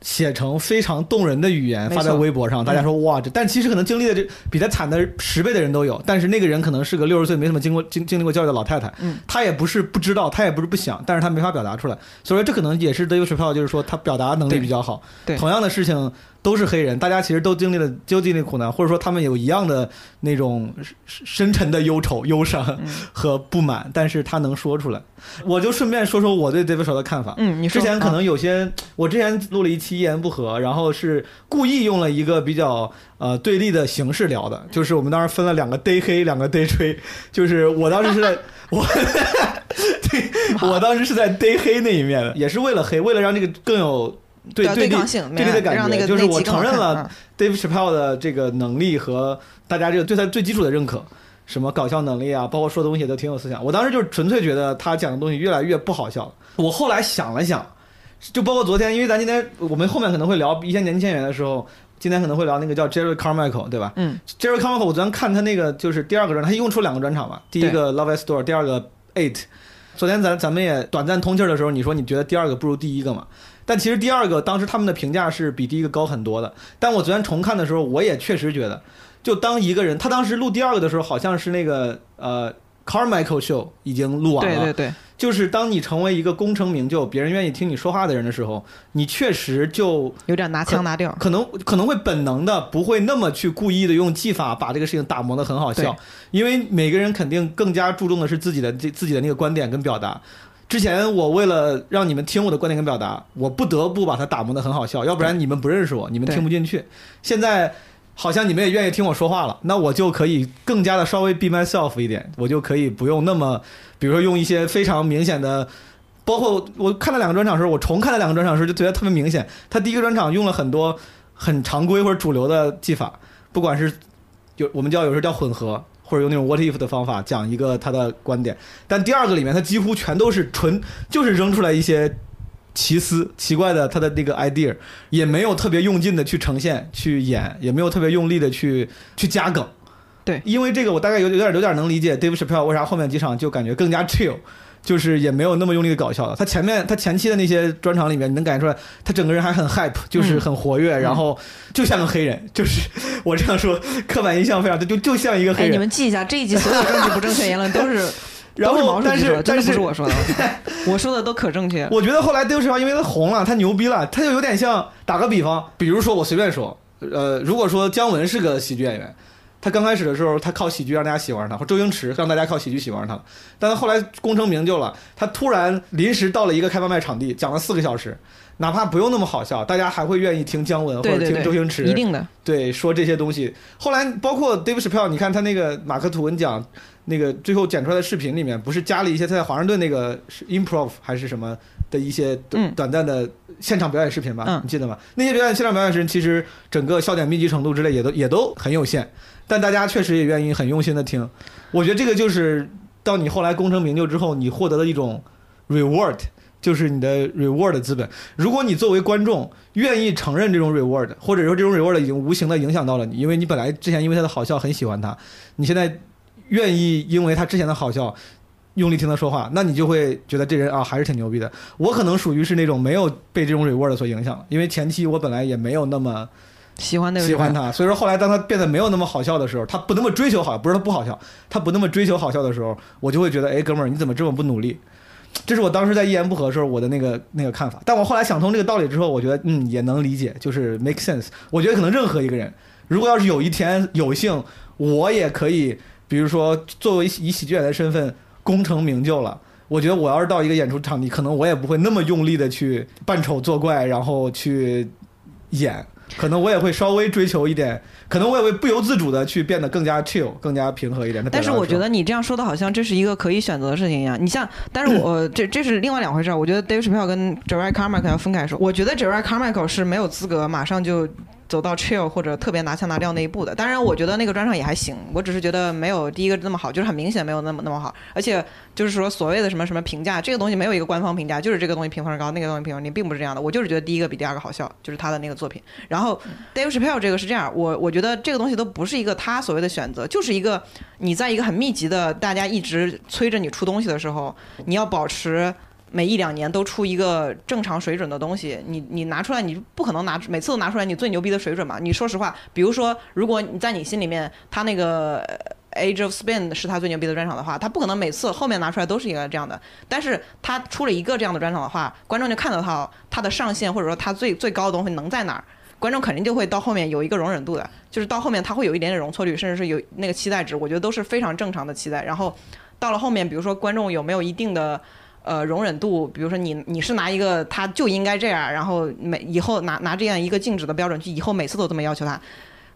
写成非常动人的语言发在微博上，大家嗯说哇，这但其实可能经历的这比他惨的十倍的人都有，但是那个人可能是个六十岁没怎么经过经经历过教育的老太太，嗯，她也不是不知道，她也不是不想，但是她没法表达出来，所以说这可能也是 David Chappelle 就是说他表达能力比较好，对。同样的事情都是黑人，大家其实都经历了都经历苦难，或者说他们有一样的那种深深沉的忧愁、忧伤嗯和不满，但是他能说出来。我就顺便说说我对 David Chappelle 的看法。嗯你之前可能有些，我之前录了一期一言不合，然后是故意用了一个比较呃对立的形式聊的，就是我们当时分了两个逮黑，两个逮吹，就是我当时是在我对，[laughs] 我当时是在逮黑那一面的，也是为了黑，为了让这个更有。对对抗性对立的感觉，就是我承认了 Dave Chappelle 的这个能力和大家这个对他最基础的认可，什么搞笑能力啊，包括说的东西都挺有思想。我当时就是纯粹觉得他讲的东西越来越不好笑了。我后来想了想，就包括昨天，因为咱今天我们后面可能会聊一些年轻演员的时候，今天可能会聊那个叫 Jerry Carmichael，对吧？嗯，Jerry Carmichael，我昨天看他那个就是第二个专场，他一共出两个专场嘛，第一个 Love at Store，第二个 Eight。昨天咱咱们也短暂通气儿的时候，你说你觉得第二个不如第一个嘛？但其实第二个当时他们的评价是比第一个高很多的。但我昨天重看的时候，我也确实觉得，就当一个人他当时录第二个的时候，好像是那个呃 Carmichael Show 已经录完了。对对对，就是当你成为一个功成名就、别人愿意听你说话的人的时候，你确实就有点拿腔拿调，可能可能会本能的不会那么去故意的用技法把这个事情打磨的很好笑，因为每个人肯定更加注重的是自己的这自己的那个观点跟表达。之前我为了让你们听我的观点跟表达，我不得不把它打磨的很好笑，要不然你们不认识我，你们听不进去。现在好像你们也愿意听我说话了，那我就可以更加的稍微 be myself 一点，我就可以不用那么，比如说用一些非常明显的。包括我看了两个专场的时候，我重看了两个专场的时候，就觉得特别明显。他第一个专场用了很多很常规或者主流的技法，不管是有我们叫有时候叫混合，或者用那种 what if 的方法讲一个他的观点。但第二个里面，他几乎全都是纯就是扔出来一些奇思奇怪的他的那个 idea，也没有特别用劲的去呈现、去演，也没有特别用力的去去加梗。对，因为这个我大概有有点有点能理解 Dave Chappelle 为啥后面几场就感觉更加 chill。就是也没有那么用力的搞笑了。他前面他前期的那些专场里面，你能感觉出来，他整个人还很 hype，就是很活跃，然后就像个黑人，就是我这样说，刻板印象非常，就就像一个黑。你们记一下，这一集所有政治不正确言论都是 [laughs] 然后但是但是不是我说的，[laughs] 我说的都可正确。我觉得后来 Dave Chappelle 因为他红了，他牛逼了，他就有点像打个比方，比如说我随便说，呃，如果说姜文是个喜剧演员，他刚开始的时候他靠喜剧让大家喜欢上他，或周星驰让大家靠喜剧喜欢上他，但他后来功成名就了，他突然临时到了一个开放麦场地，讲了四个小时。哪怕不用那么好笑，大家还会愿意听姜文或者听周星驰，一定的。对，说这些东西。后来包括 Dave Chappelle，你看他那个马克吐温讲那个最后剪出来的视频里面，不是加了一些他在华盛顿那个 improv 还是什么的一些短短暂的现场表演视频吧？你记得吗？那些表演现场表演视频，其实整个笑点密集程度之类也都也都很有限，但大家确实也愿意很用心的听。我觉得这个就是到你后来功成名就之后，你获得的一种 reward。就是你的 reward 资本。如果你作为观众愿意承认这种 reward，或者说这种 reward 已经无形的影响到了你，因为你本来之前因为他的好笑很喜欢他，你现在愿意因为他之前的好笑用力听他说话，那你就会觉得这人啊还是挺牛逼的。我可能属于是那种没有被这种 reward 所影响，因为前期我本来也没有那么。喜欢那个喜欢他，所以说后来当他变得没有那么好笑的时候，他不那么追求好，不是他不好笑，他不那么追求好笑的时候，我就会觉得，哎，哥们儿，你怎么这么不努力？这是我当时在一言不合的时候我的那个那个看法。但我后来想通这个道理之后，我觉得嗯也能理解，就是 make sense。我觉得可能任何一个人，如果要是有一天有幸，我也可以，比如说作为以喜剧演员的身份功成名就了。我觉得我要是到一个演出场地，可能我也不会那么用力的去扮丑作怪，然后去演，可能我也会稍微追求一点，可能我也会不由自主的去变得更加 chill，更加平和一点。但是我觉得你这样说的好像这是一个可以选择的事情一样。你像，但是我 [clears throat] 这这是另外两回事儿。我觉得 Dave Chappelle 跟 Jerry Carmichael 要分开说。我觉得 Jerry Carmichael 是没有资格马上就走到 chill 或者特别拿腔拿调那一步的。当然，我觉得那个专场也还行，我只是觉得没有第一个那么好，就是很明显没有那么那么好。而且就是说所谓的什么什么评价，这个东西没有一个官方评价，就是这个东西评分高，那个东西评分低，并不是这样的。我就是觉得第一个比第二个好笑，就是他的那个作品。然后 Dave c h a p p e l l 这个是这样，我我觉得这个东西都不是一个他所谓的选择，就是一个你在一个很密集的大家一直催着你出东西的时候，你要保持。每一两年都出一个正常水准的东西，你你拿出来，你不可能拿每次都拿出来你最牛逼的水准嘛？你说实话，比如说，如果你在你心里面，他那个 Age of Spin 是他最牛逼的专场的话，他不可能每次后面拿出来都是一个这样的。但是他出了一个这样的专场的话，观众就看得到他的上限，或者说他最最高的东西能在哪儿。观众肯定就会到后面有一个容忍度的，就是到后面他会有一点点容错率，甚至是有那个期待值，我觉得都是非常正常的期待。然后到了后面，比如说观众有没有一定的。呃，容忍度，比如说你你是拿一个他就应该这样，然后每以后拿拿这样一个静止的标准去，以后每次都这么要求他，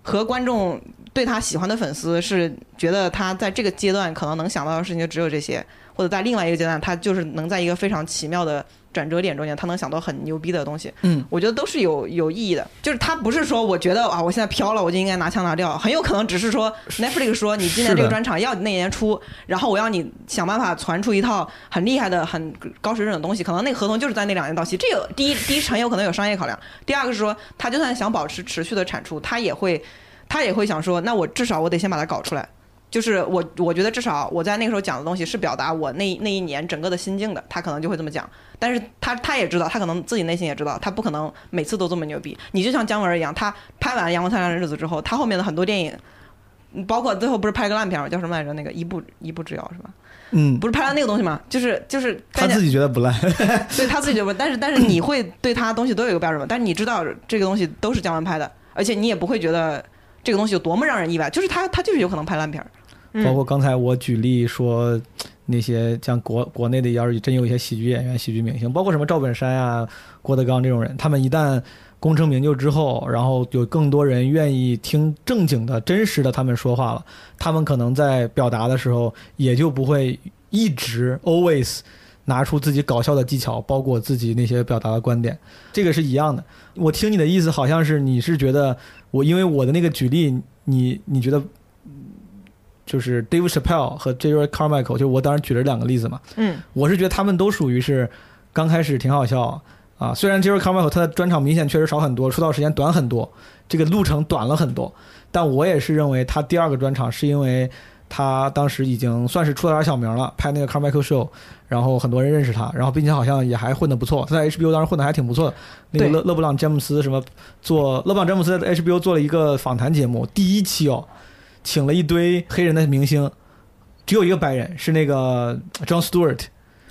和观众对他喜欢的粉丝是觉得他在这个阶段可能能想到的事情就只有这些，或者在另外一个阶段他就是能在一个非常奇妙的转折点中间，他能想到很牛逼的东西。嗯，我觉得都是有有意义的，就是他不是说我觉得啊，我现在飘了，我就应该拿枪拿掉，很有可能只是说 Netflix 说你今年这个专场要你那年出，然后我要你想办法传出一套很厉害的、很高水准的东西，可能那个合同就是在那两年到期。这个第一第一很有可能有商业考量，第二个是说他就算想保持持续的产出，他也会他也会想说，那我至少我得先把它搞出来。就是我，我觉得至少我在那个时候讲的东西是表达我那那一年整个的心境的，他可能就会这么讲。但是他他也知道，他可能自己内心也知道，他不可能每次都这么牛逼。你就像姜文一样，他拍完《阳光灿烂的日子》之后，他后面的很多电影，包括最后不是拍个烂片儿吗？叫什么来着？那个一步一步之遥是吧？嗯，不是拍了那个东西吗？就是就是他自己觉得不烂，对他自己觉得不，但是但是你会对他东西都有一个标准嘛？但是你知道这个东西都是姜文拍的，而且你也不会觉得这个东西有多么让人意外，就是他他就是有可能拍烂片儿。嗯包括刚才我举例说，那些像国国内的，要是真有一些喜剧演员、喜剧明星，包括什么赵本山啊、郭德纲这种人，他们一旦功成名就之后，然后有更多人愿意听正经的、真实的他们说话了，他们可能在表达的时候也就不会一直 always 拿出自己搞笑的技巧，包括自己那些表达的观点，这个是一样的。我听你的意思好像是你是觉得我因为我的那个举例，你你觉得就是 Dave Chappelle 和 Jerry Carmichael，就我当时举了两个例子嘛，嗯，我是觉得他们都属于是刚开始挺好笑啊，虽然 Jerry Carmichael 他的专场明显确实少很多，出道时间短很多，这个路程短了很多，但我也是认为他第二个专场是因为他当时已经算是出了点小名了，拍那个 Carmichael Show，然后很多人认识他，然后并且好像也还混得不错，他在 HBO 当时混得还挺不错的。那个对。勒勒布朗詹姆斯什么做勒布朗詹姆斯在 HBO 做了一个访谈节目，第一期哦，请了一堆黑人的明星，只有一个白人，是那个 John Stewart。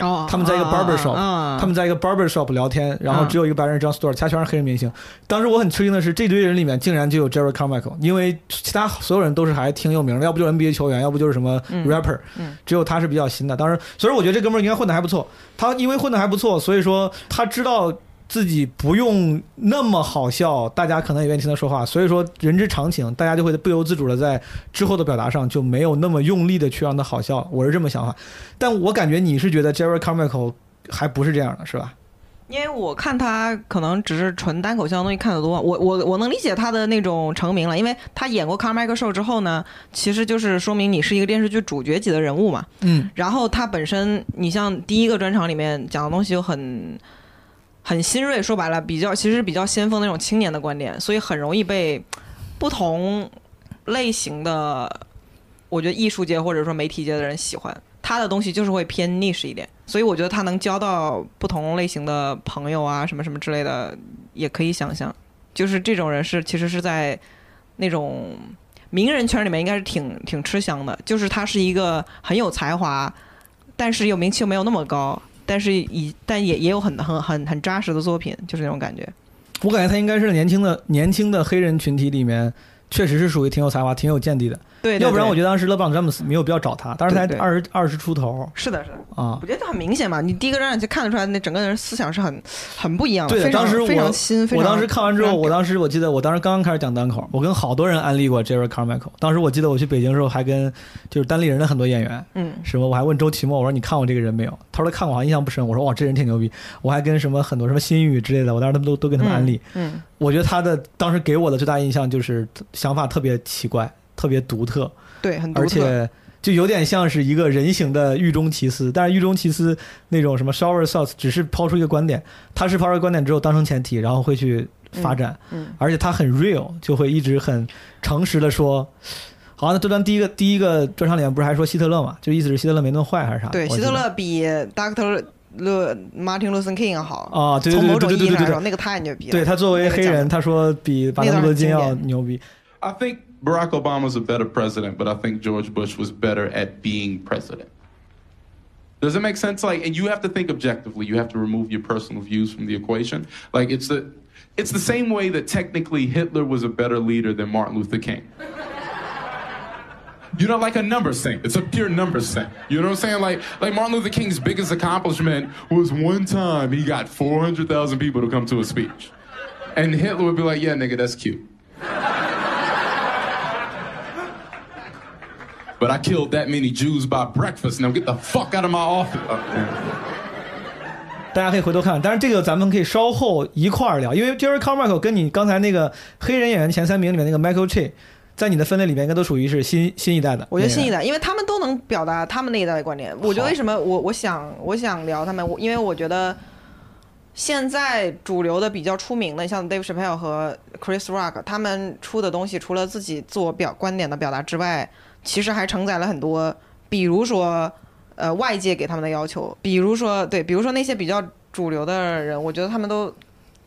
哦，他们在一个 barber shop，、啊他们在一个 barber shop 聊天，然后嗯只有一个白人 John Stewart，其他全是黑人明星。当时我很吃惊的是，这堆人里面竟然就有 Jerry Carmichael，因为其他所有人都是还挺有名的，要不就是 NBA 球员，要不就是什么嗯 rapper，、嗯只有他是比较新的。当时，所以我觉得这哥们儿应该混得还不错。他因为混得还不错，所以说他知道自己不用那么好笑，大家可能也愿意听他说话。所以说人之常情，大家就会不由自主的在之后的表达上就没有那么用力的去让他好笑。我是这么想法，但我感觉你是觉得 Jerry Carmichael 还不是这样的，是吧？因为我看他可能只是纯单口相的东西看得多，我我我能理解他的那种成名了，因为他演过《Carmichael Show》之后呢，其实就是说明你是一个电视剧主角级的人物嘛。嗯，然后他本身，你像第一个专场里面讲的东西又很很新锐，说白了比较其实比较先锋那种青年的观点，所以很容易被不同类型的，我觉得艺术界或者说媒体界的人喜欢。他的东西就是会偏 niche 一点，所以我觉得他能交到不同类型的朋友啊，什么什么之类的，也可以想象。就是这种人是其实是在那种名人圈里面应该是挺挺吃香的，就是他是一个很有才华，但是又名气又没有那么高，但是以但也也有很很很很扎实的作品，就是那种感觉。我感觉他应该是年轻的年轻的黑人群体里面，确实是属于挺有才华、挺有见地的。对对对要不然我觉得当时勒布朗詹姆斯没有必要找他，当时才二十二十出头是的，是的。啊我。觉得很明显嘛，你第一个让你就看得出来，那整个人思想是很很不一样的，对当时我非常新。非我当时看完之后，我当时我记得我当时刚刚开始讲单口，我跟好多人安利过 Jerry Carmichael。当时我记得我去北京的时候，还跟就是单立人的很多演员，嗯什么我还问周奇墨，我说你看过这个人没有？他说他看过，好像印象不深。我说哇，这人挺牛逼。我还跟什么很多什么新宇之类的，我当时他们都都跟他们安利。嗯，我觉得他的当时给我的最大印象就是想法特别奇怪，特别独特，对，很独特。而且就有点像是一个人形的狱中奇思。但是狱中奇思那种什么 shower thoughts 只是抛出一个观点，他是抛出一个观点之后当成前提，然后会去发展，嗯嗯而且他很 real，就会一直很诚实的说。好，那这段第一个第一个专场里面不是还说希特勒嘛？就意思是希特勒没那么坏还是啥？对，希特勒比 Doctor 勒 Martin Luther King 好啊对对对从某种对对对对对意义来说，那个太牛逼了。对他作为黑人，他说比马丁路德金要牛逼。I think Barack Obama's a better president, but I think George Bush was better at being president. Does it make sense? Like, and you have to think objectively. You have to remove your personal views from the equation. Like, it's the, it's the same way that technically Hitler was a better leader than Martin Luther King. You know, like a numbers thing. It's a pure numbers thing. You know what I'm saying? Like, like Martin Luther King's biggest accomplishment was one time he got 400,000 people to come to a speech. And Hitler would be like, yeah, nigga, that's cute. But I killed that many Jews by breakfast. Now get the fuck out of my office. [laughs] Uh, 大家可以回头看，但是这个咱们可以稍后一块儿聊，因为 Jerry Carmichael 跟你刚才那个黑人演员前三名里面那个 Michael Che，在你的分类里面应该都属于是新新一代的。我觉得新一代，因为他们都能表达他们那一代的观点。我觉得为什么我我想我想聊他们，我因为我觉得现在主流的比较出名的，像 Dave Chappelle 和 Chris Rock，他们出的东西除了自己自我表观点的表达之外，其实还承载了很多，比如说呃外界给他们的要求，比如说对，比如说那些比较主流的人，我觉得他们都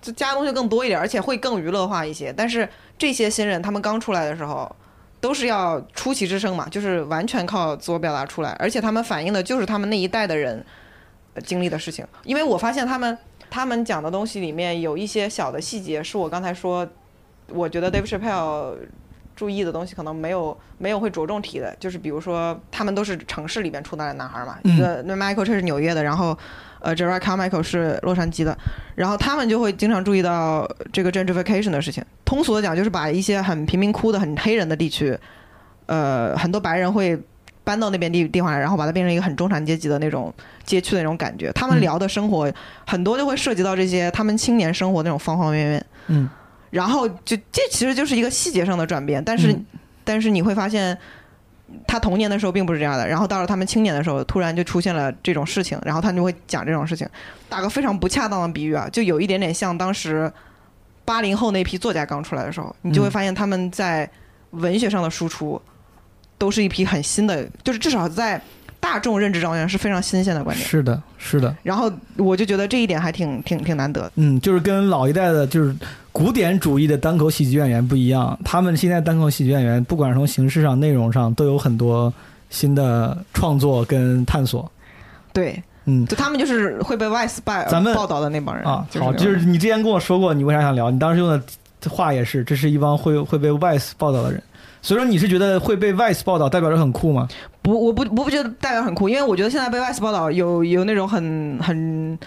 就加的东西更多一点，而且会更娱乐化一些。但是这些新人他们刚出来的时候。都是要出奇制胜嘛，就是完全靠自我表达出来，而且他们反映的就是他们那一代的人经历的事情。因为我发现他们他们讲的东西里面有一些小的细节，是我刚才说，我觉得 Dave Chappelle 注意的东西可能没有没有会着重提的，就是比如说他们都是城市里边出来的男孩嘛，嗯一个那 Michael 这是纽约的，然后呃 Jerry Carmichael 是洛杉矶的，然后他们就会经常注意到这个 gentrification 的事情。通俗的讲，就是把一些很贫民窟的、很黑人的地区，呃，很多白人会搬到那边地地方来，然后把它变成一个很中产阶级的那种街区的那种感觉。他们嗯聊的生活、很多就会涉及到这些他们青年生活那种方方面面。嗯，然后就这其实就是一个细节上的转变，但是、嗯但是你会发现，他童年的时候并不是这样的，然后到了他们青年的时候，突然就出现了这种事情，然后他就会讲这种事情。打个非常不恰当的比喻啊，就有一点点像当时八零后那批作家刚出来的时候，你就会嗯发现他们在文学上的输出都是一批很新的，就是至少在大众认知上面是非常新鲜的观点。是的，是的，然后我就觉得这一点还挺挺挺难得的。嗯，就是跟老一代的，就是古典主义的单口喜剧演员不一样。他们现在单口喜剧演员，不管是从形式上、内容上，都有很多新的创作跟探索。对，嗯，就他们就是会被 Vice 报咱们报道的那帮人啊，好，就是你之前跟我说过，你为啥想聊？你当时用的话也是，这是一帮会会被 Vice 报道的人。所以说，你是觉得会被 Vice 报道代表着很酷吗？不，我不我不觉得代表很酷，因为我觉得现在被 Vice 报道有有那种很很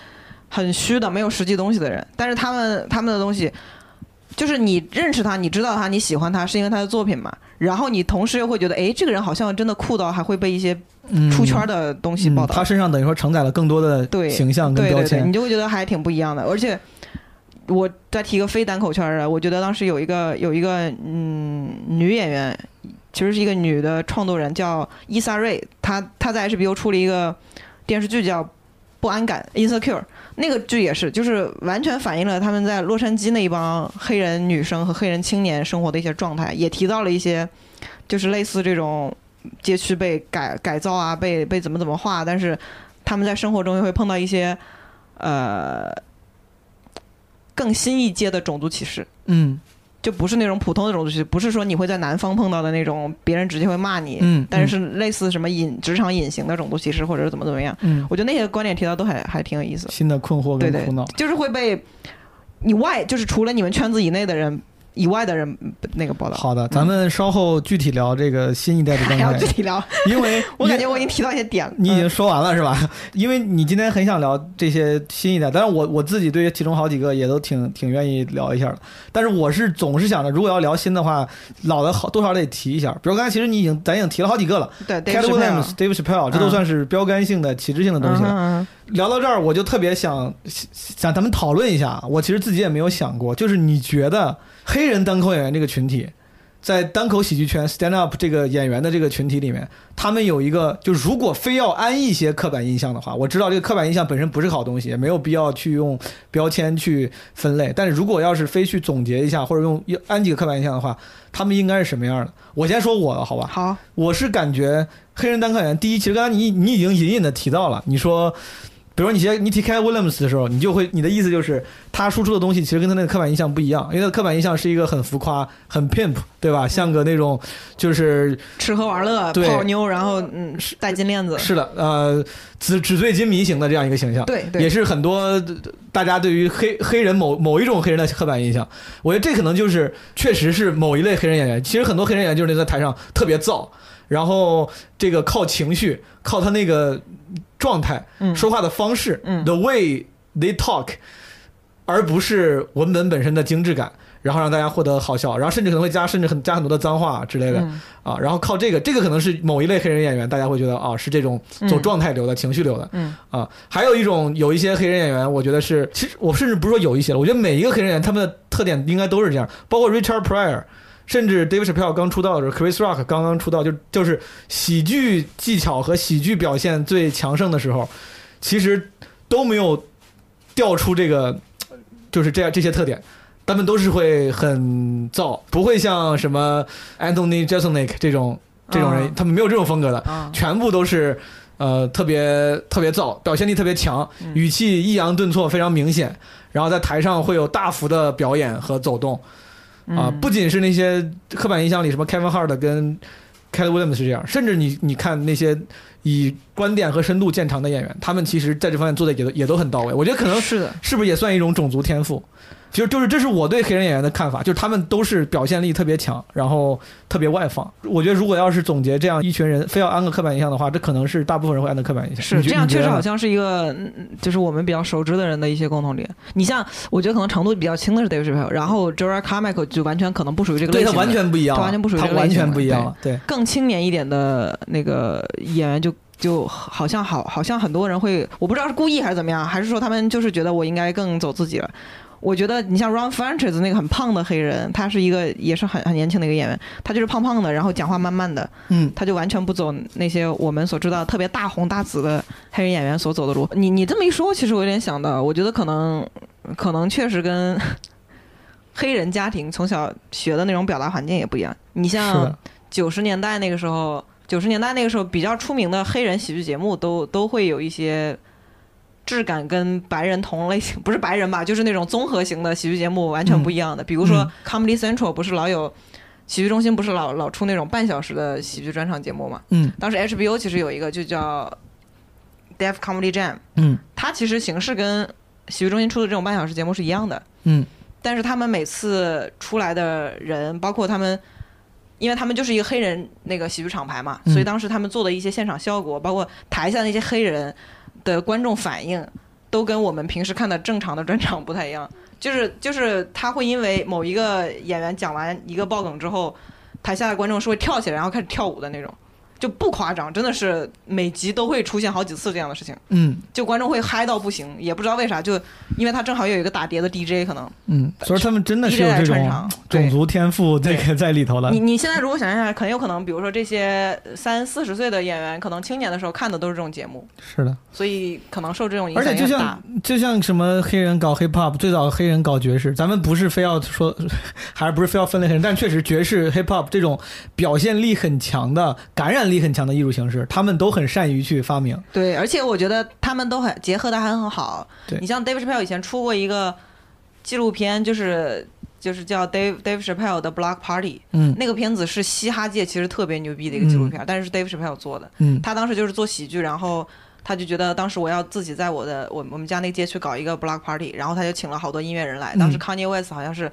很虚的、没有实际东西的人，但是他们他们的东西，就是你认识他，你知道他，你喜欢他，是因为他的作品嘛。然后你同时又会觉得，哎，这个人好像真的酷到还会被一些嗯出圈的东西报道。嗯他身上等于说承载了更多的对形象跟对对对，标签。你就会觉得还挺不一样的。而且我再提个非单口圈的，我觉得当时有一个有一个嗯女演员，其实是一个女的创作人，叫伊萨瑞，她她在 HBO 出了一个电视剧叫《不安感》（Insecure），那个剧也是，就是完全反映了他们在洛杉矶那一帮黑人女生和黑人青年生活的一些状态，也提到了一些就是类似这种街区被改改造啊，被被怎么怎么化，但是他们在生活中又会碰到一些呃更新一阶的种族歧视。嗯就不是那种普通的种族歧视，不是说你会在南方碰到的那种别人直接会骂你，嗯但是是类似什么隐职场隐形的种族歧视，或者是怎么怎么样，嗯我觉得那些观点提到都还还挺有意思的。新的困惑跟苦恼。，就是会被你外，就是除了你们圈子以内的人以外的人那个报道。好的，咱们稍后具体聊这个新一代的还要状态具。体聊，因为 [laughs] 我感觉我已经提到一些点了。你已经说完了是吧？[laughs] 因为你今天很想聊这些新一代，但是我我自己对其中好几个也都挺挺愿意聊一下的。但是我是总是想着，如果要聊新的话，老的好多少得提一下。比如刚才其实你已经咱已经提了好几个了对 c a t Dave Williams、Chappelle Dave Chappelle，这都嗯算是标杆性的、旗帜性的东西了。嗯嗯聊到这儿，我就特别想想咱们讨论一下。我其实自己也没有想过，就是你觉得黑人单口演员这个群体，在单口喜剧圈 stand up 这个演员的这个群体里面，他们有一个，就如果非要安一些刻板印象的话，我知道这个刻板印象本身不是好东西，也没有必要去用标签去分类。但是如果要是非去总结一下，或者用要安几个刻板印象的话，他们应该是什么样的？我先说我的好吧。好，我是感觉黑人单口演员，第一，其实刚才你你已经隐隐的提到了，你说。比如说你提你提开 Williams 的时候，你就会你的意思就是他输出的东西其实跟他那个刻板印象不一样，因为他的刻板印象是一个很浮夸、很 pimp，对吧？像个那种就是吃喝玩乐、泡妞，然后嗯戴金链子。是的，呃，纸纸醉金迷型的这样一个形象，对对也是很多大家对于黑黑人某某一种黑人的刻板印象。我觉得这可能就是确实是某一类黑人演员。其实很多黑人演员就是那在台上特别燥，然后这个靠情绪，靠他那个状态、嗯。说话的方式、t h e way they talk，而不是文本本身的精致感。然后让大家获得好笑，然后甚至可能会加甚至很加很多的脏话之类的、嗯。啊，然后靠这个，这个可能是某一类黑人演员，大家会觉得啊是这种走嗯。状态流的、情绪流的，嗯。啊，还有一种有一些黑人演员，我觉得是，其实我甚至不是说有一些了，我觉得每一个黑人演员他们的特点应该都是这样，包括 Richard Pryor，甚至 David Chappelle 刚出道的时候，Chris Rock 刚刚出道，就就是喜剧技巧和喜剧表现最强盛的时候，其实都没有调出这个就是这样这些特点。他们都是会很燥，不会像什么 Anthony Jeselnik 这种这种人，啊他们没有这种风格的，啊全部都是呃特别特别燥，表现力特别强，语气抑扬顿挫非常明显，然后在台上会有大幅的表演和走动啊、嗯不仅是那些刻板印象里什么 Kevin Hart 跟 Kelly Williams 是这样，甚至你你看那些以观点和深度见长的演员，他们其实在这方面做的也都也都很到位。我觉得可能是的，是不是也算一种种族天赋？其实就是这是我对黑人演员的看法，就是他们都是表现力特别强，然后特别外放。我觉得如果要是总结这样一群人，非要安个刻板印象的话，这可能是大部分人会安的刻板印象。是这样，确实好。像是一个，嗯就是我们比较熟知的人的一些共同点。你像，我觉得可能程度比较轻的是 David Chappelle，然后 Joel Carmichael 就完全可能不属于这个类型，对他完全不一样，他完全不属于他这个类型的完全不一样了。对，对更青年一点的那个演员就。就好像好，好像很多人会，我不知道是故意还是怎么样，还是说他们就是觉得我应该更走自己了。我觉得你像 Ron Funches 那个很胖的黑人，他是一个也是很很年轻的一个演员，他就是胖胖的，然后讲话慢慢的，嗯，他就完全不走那些我们所知道特别大红大紫的黑人演员所走的路。你你这么一说，其实我有点想到，我觉得可能可能确实跟黑人家庭从小学的那种表达环境也不一样。你像九十年代那个时候，九十年代那个时候比较出名的黑人喜剧节目都都会有一些质感跟白人同类型，不是白人吧，就是那种综合型的喜剧节目完全不一样的。比如说嗯 Comedy Central 不是老有喜剧中心不是老老出那种半小时的喜剧专场节目嘛？嗯当时 HBO 其实有一个就叫 Deaf Comedy Jam，嗯它其实形式跟喜剧中心出的这种半小时节目是一样的，嗯但是他们每次出来的人，包括他们，因为他们就是一个黑人那个喜剧厂牌嘛，嗯所以当时他们做的一些现场效果，包括台下那些黑人的观众反应，都跟我们平时看的正常的专场不太一样。就是就是他会因为某一个演员讲完一个爆梗之后，台下的观众是会跳起来，然后开始跳舞的那种，就不夸张，真的是每集都会出现好几次这样的事情。嗯就观众会嗨到不行，也不知道为啥，就因为他正好有一个打碟的 DJ 可能。嗯，所以他们真的是有这种种族天赋这个在里头了。[laughs] 你你现在如果想象一下，很有可能，比如说这些三四十岁的演员，可能青年的时候看的都是这种节目，是的，所以可能受这种影响而且就像。就像什么黑人搞 hip hop，最早黑人搞爵士，咱们不是非要说，[laughs] 还是不是非要分类黑人，但确实爵士 hip hop 这种表现力很强的、感染力很强的艺术形式，他们都很善于去发明。对，而且我觉得他们都很结合的还很好。对你像 Dave Chappelle 以前出过一个纪录片，就是就是叫 Dave Dave Chappelle 的 Block Party，嗯那个片子是嘻哈界其实特别牛逼的一个纪录片，但是是 Dave Chappelle 做的。嗯他当时就是做喜剧，然后他就觉得当时我要自己在我的我我们家那个街区搞一个 block party，然后他就请了好多音乐人来。当时嗯 Kanye West 好像是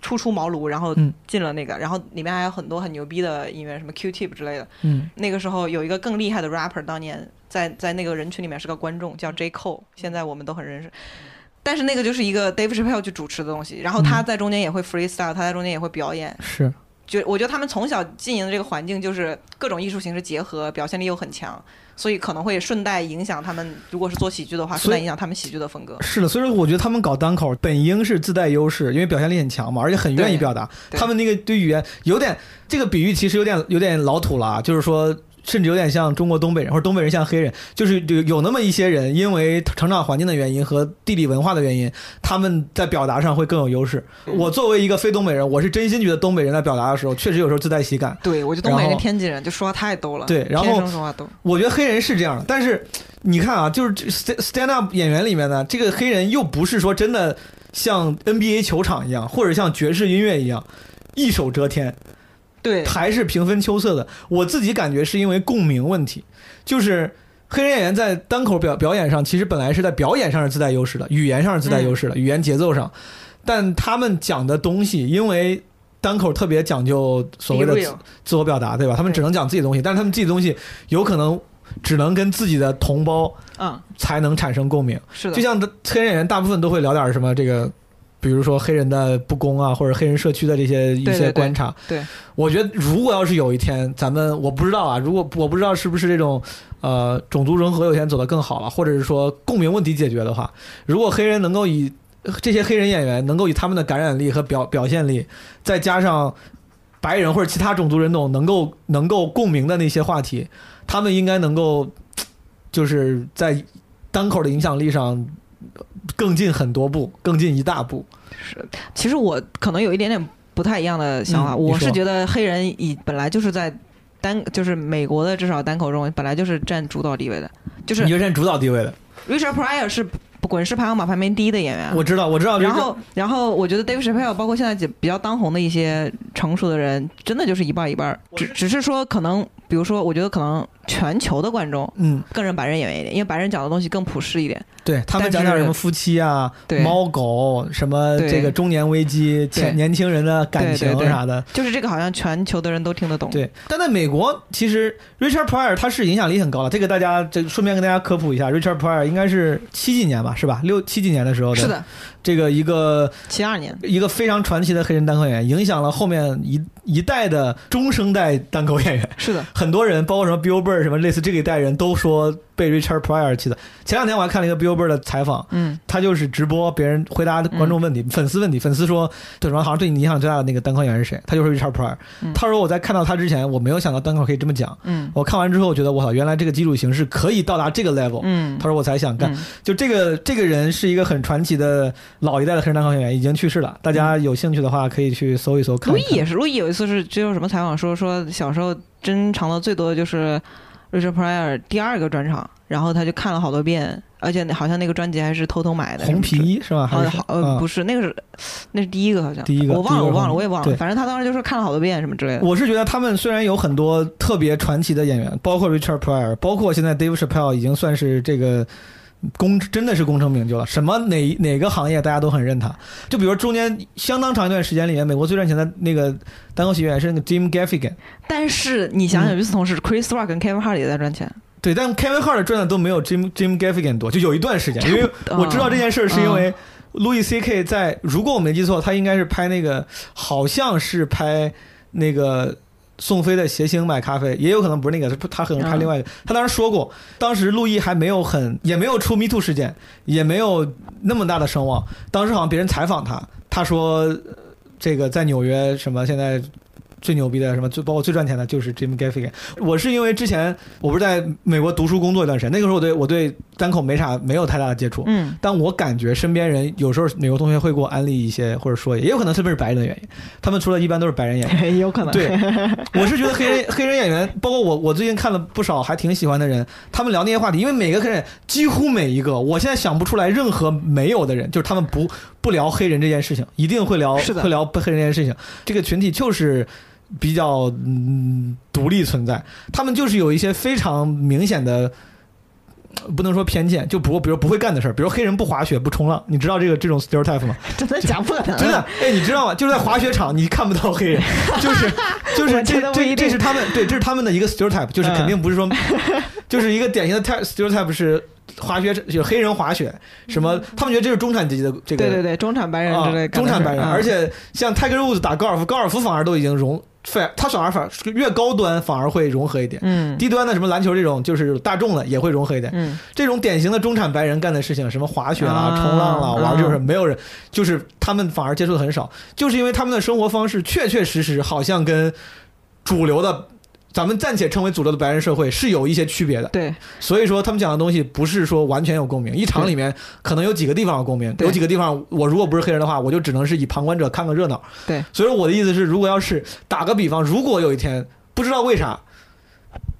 初出茅庐，然后嗯进了那个，然后里面还有很多很牛逼的音乐，什么 Q-Tip 之类的。嗯那个时候有一个更厉害的 rapper，当年在在那个人群里面是个观众，叫 J Cole，现在我们都很认识。但是那个就是一个 Dave Chappelle 去主持的东西，然后他嗯在中间也会 freestyle，他在中间也会表演。是，就我觉得他们从小经营的这个环境就是各种艺术形式结合，表现力又很强，所以可能会顺带影响他们。如果是做喜剧的话，顺带影响他们喜剧的风格。是的，所以说我觉得他们搞单口本应是自带优势，因为表现力很强嘛，而且很愿意表达。他们那个对语言有点这个比喻，其实有点有点老土了啊，就是说。甚至有点像中国东北人，或者东北人像黑人，就是有有那么一些人，因为成长环境的原因和地理文化的原因，他们在表达上会更有优势。嗯我作为一个非东北人，我是真心觉得东北人在表达的时候，确实有时候自带喜感。对，我觉得东北人、天津人就说话太逗了，对然后说话逗。我觉得黑人是这样的，但是你看啊，就是 stand up 演员里面呢，这个黑人又不是说真的像 NBA 球场一样，或者像爵士音乐一样一手遮天，对，还是平分秋色的。我自己感觉是因为共鸣问题，就是。黑人演员在单口表表演上，其实本来是在表演上是自带优势的，语言上是自带优势的，语言节奏上，但他们讲的东西，因为单口特别讲究所谓的自我表达，对吧？他们只能讲自己的东西，但是他们自己的东西有可能只能跟自己的同胞嗯，才能产生共鸣。是的，就像黑人演员大部分都会聊点什么这个。比如说黑人的不公啊，或者黑人社区的这些一些观察，对，我觉得如果要是有一天咱们我不知道啊，如果我不知道是不是这种呃种族融合有一天走得更好了，或者是说共鸣问题解决的话，如果黑人能够以这些黑人演员能够以他们的感染力和表表现力，再加上白人或者其他种族人种能够能够共鸣的那些话题，他们应该能够就是在单口的影响力上更进很多步，更进一大步。是其实我可能有一点点不太一样的想法，嗯我是觉得黑人以本来就是在单就是美国的至少单口中本来就是占主导地位的，就是你是占主导地位的，Richard Pryor 是滚石排行榜排名第一的演员，我知道，我知道。然后，然后我觉得 Dave Chappelle 包括现在几比较当红的一些成熟的人，真的就是一半儿一半儿，只只是说可能，比如说，我觉得可能全球的观众嗯，更认白人演员一点，因为白人讲的东西更普世一点。对他们讲点什么夫妻啊、猫狗，什么这个中年危机、年轻人的感情啥的。就是这个好像全球的人都听得懂。对，但在美国，其实 Richard Pryor 他是影响力很高的，这个大家这顺便跟大家科普一下，Richard Pryor 应该是七几年吧，是吧？六七几年的时候的是的，这个一个七二年，一个非常传奇的黑人单口演员，影响了后面一一代的中生代单口演员。是的，很多人，包括什么 Bill Burr 什么类似这个一代人都说被 Richard Pryor 气的。前两天我还看了一个 Billboard 的采访，嗯，他就是直播别人回答观众问题、粉丝问题，粉丝说对什么好像对你影响最大的那个单口演员是谁？他就是 Richard Pryor。他说我在看到他之前，我没有想到单口可以这么讲。嗯我看完之后，我觉得我操，原来这个基础形式可以到达这个 level。嗯他说我才想干。嗯就这个这个人是一个很传奇的老一代的黑人单口演员，已经去世了。大家有兴趣的话，可以去搜一搜看一看。路易也是，路易有一次是接受什么采访说说小时候珍藏的最多的就是 Richard Pryor 第二个专场，然后他就看了好多遍，而且好像那个专辑还是偷偷买的。红皮是吧？还是好好呃啊不是那个是那是第一个好像第一个我忘了我忘了我也忘了，反正他当时就是看了好多遍什么之类的。我是觉得他们虽然有很多特别传奇的演员，包括 Richard Pryor，包括现在 Dave Chappelle 已经算是这个功真的是功成名就了。什么哪哪个行业大家都很认他。就比如中间相当长一段时间里面，美国最赚钱的那个单口喜剧演员是那个 Jim Gaffigan。但是你想嗯想，与此同时，Chris Rock 跟 Kevin Hart 也在赚钱。对，但 Kevin Hart 赚的都没有 Jim Jim Gaffigan 多，就有一段时间，因为我知道这件事儿是因为 Louis C.K. 在，如果我没记错，他应该是拍那个，好像是拍那个宋飞的谐星买咖啡，也有可能不是那个，他可能拍另外一个。他当时说过，当时陆毅还没有很，也没有出 Me Too 事件，也没有那么大的声望。当时好像别人采访他，他说呃这个在纽约什么现在。最牛逼的什么最包括最赚钱的就是 Jim Gaffigan。我是因为之前我不是在美国读书工作一段时间，那个时候我对我对单口没啥没有太大的接触，嗯，但我感觉身边人有时候美国同学会给我安利一些或者说，也有可能特别是白人的原因，他们除了一般都是白人演员，[laughs] 有可能对，[laughs] 我是觉得黑人黑人演员，包括我我最近看了不少还挺喜欢的人，他们聊那些话题，因为每个黑人几乎每一个，我现在想不出来任何没有的人，就是他们不不聊黑人这件事情，一定会聊会聊黑人这件事情，这个群体就是。比较嗯独立存在，他们就是有一些非常明显的，呃不能说偏见，就不比如不会干的事儿，比如黑人不滑雪不冲浪，你知道这个这种 stereotype 吗？[laughs] 真的假不可能，真的，哎，你知道吗？就是在滑雪场你看不到黑人，就是就是这这 [laughs] 这是他们对，这是他们的一个 stereotype，就是肯定不是说，[laughs] 就是一个典型的 type stereotype 是滑雪有黑人滑雪什么，他们觉得这是中产阶级的这个对对对，中产白人之类中产白人，嗯。而且像 Tiger Woods 打高尔夫，高尔夫反而都已经融，反他反而反而越高端反而会融合一点，嗯低端的什么篮球这种就是大众的也会融合一点，嗯这种典型的中产白人干的事情，什么滑雪啦、啊冲浪啦、玩就是嗯没有人，就是他们反而接触的很少，就是因为他们的生活方式确确实实好像跟主流的。咱们暂且称为主流的白人社会是有一些区别的，对，所以说他们讲的东西不是说完全有共鸣，一场里面可能有几个地方有共鸣，有几个地方我如果不是黑人的话，我就只能是以旁观者看个热闹。对，所以说我的意思是，如果要是打个比方，如果有一天不知道为啥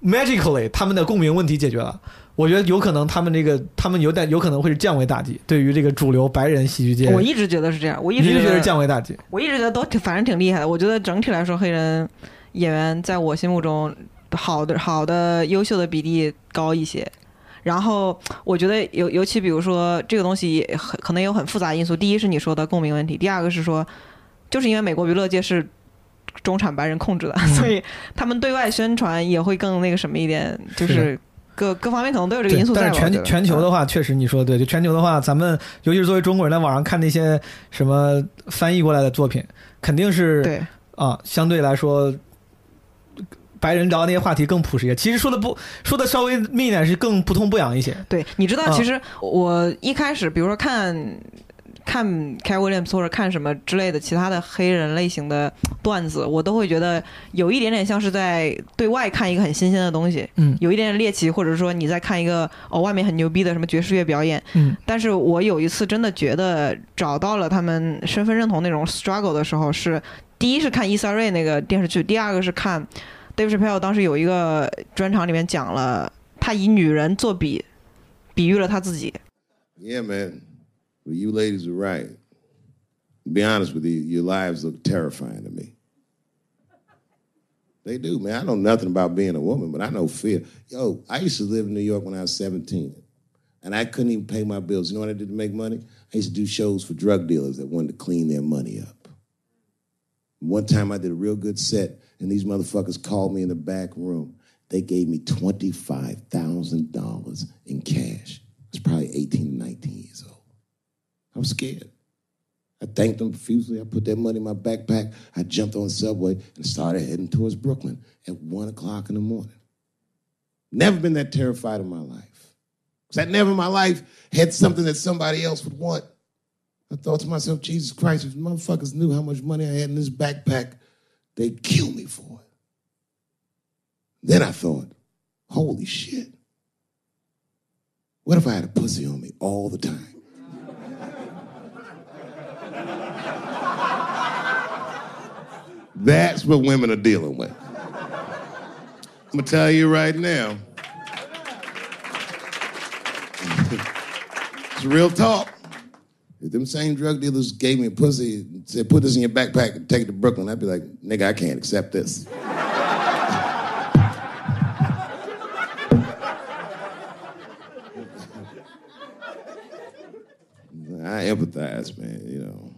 ，magically 他们的共鸣问题解决了，我觉得有可能他们这个他们有点有可能会是降维打击，对于这个主流白人喜剧界，我一直觉得是这样，我一直觉得是降维打击？我一直觉得都挺反正挺厉害的。我觉得整体来说，黑人演员在我心目中好的好的优秀的比例高一些。然后我觉得尤尤其比如说这个东西很可能有很复杂因素。第一是你说的共鸣问题，第二个是说，就是因为美国娱乐界是中产白人控制的，所以他们对外宣传也会更那个什么一点，就是各各方面可能都有这个因素在。但是全全球的话，确实你说的对，就全球的话，咱们尤其是作为中国人，在网上看那些什么翻译过来的作品，肯定是对啊，相对来说。白人聊那些话题更朴实一些，其实说的不说的稍微密一点是更不痛不痒一些。对，你知道，啊其实我一开始，比如说看看 Cat Williams 或者看什么之类的其他的黑人类型的段子，我都会觉得有一点点像是在对外看一个很新鲜的东西，嗯。有一点点猎奇，或者说你在看一个哦外面很牛逼的什么爵士乐表演，嗯。但是我有一次真的觉得找到了他们身份认同那种 struggle 的时候是，第一是看伊萨瑞那个电视剧，第二个是看 Dave Chappelle 当时有一个专场里面讲了，他以女人做比，比喻了他自己。 Yeah, man. Well, you ladies are right. To be honest with you, your lives look terrifying to me. They do, man. I know nothing about being a woman, but I know fear. Yo, I used to live in New York when I was 17, and I couldn't even pay my bills. You know what I did to make money? I used to do shows for drug dealers that wanted to clean their money up. One time I did a real good set, and these motherfuckers called me in the back room. They gave me $25,000 in cash. I was probably 18, 19 years old. I was scared. I thanked them profusely. I put that money in my backpack. I jumped on the subway and started heading towards Brooklyn at one o'clock in the morning. Never been that terrified in my life. Because I never in my life had something that somebody else would want. I thought to myself, Jesus Christ, if motherfuckers knew how much money I had in this backpack, they'd kill me for it. Then I thought, holy shit. What if I had a pussy on me all the time? That's what women are dealing with. I'm gonna tell you right now. [laughs] it's real talk. If them same drug dealers gave me a pussy and said, put this in your backpack and take it to Brooklyn, I'd be like, nigga, I can't accept this. [laughs] I empathize, man, you know.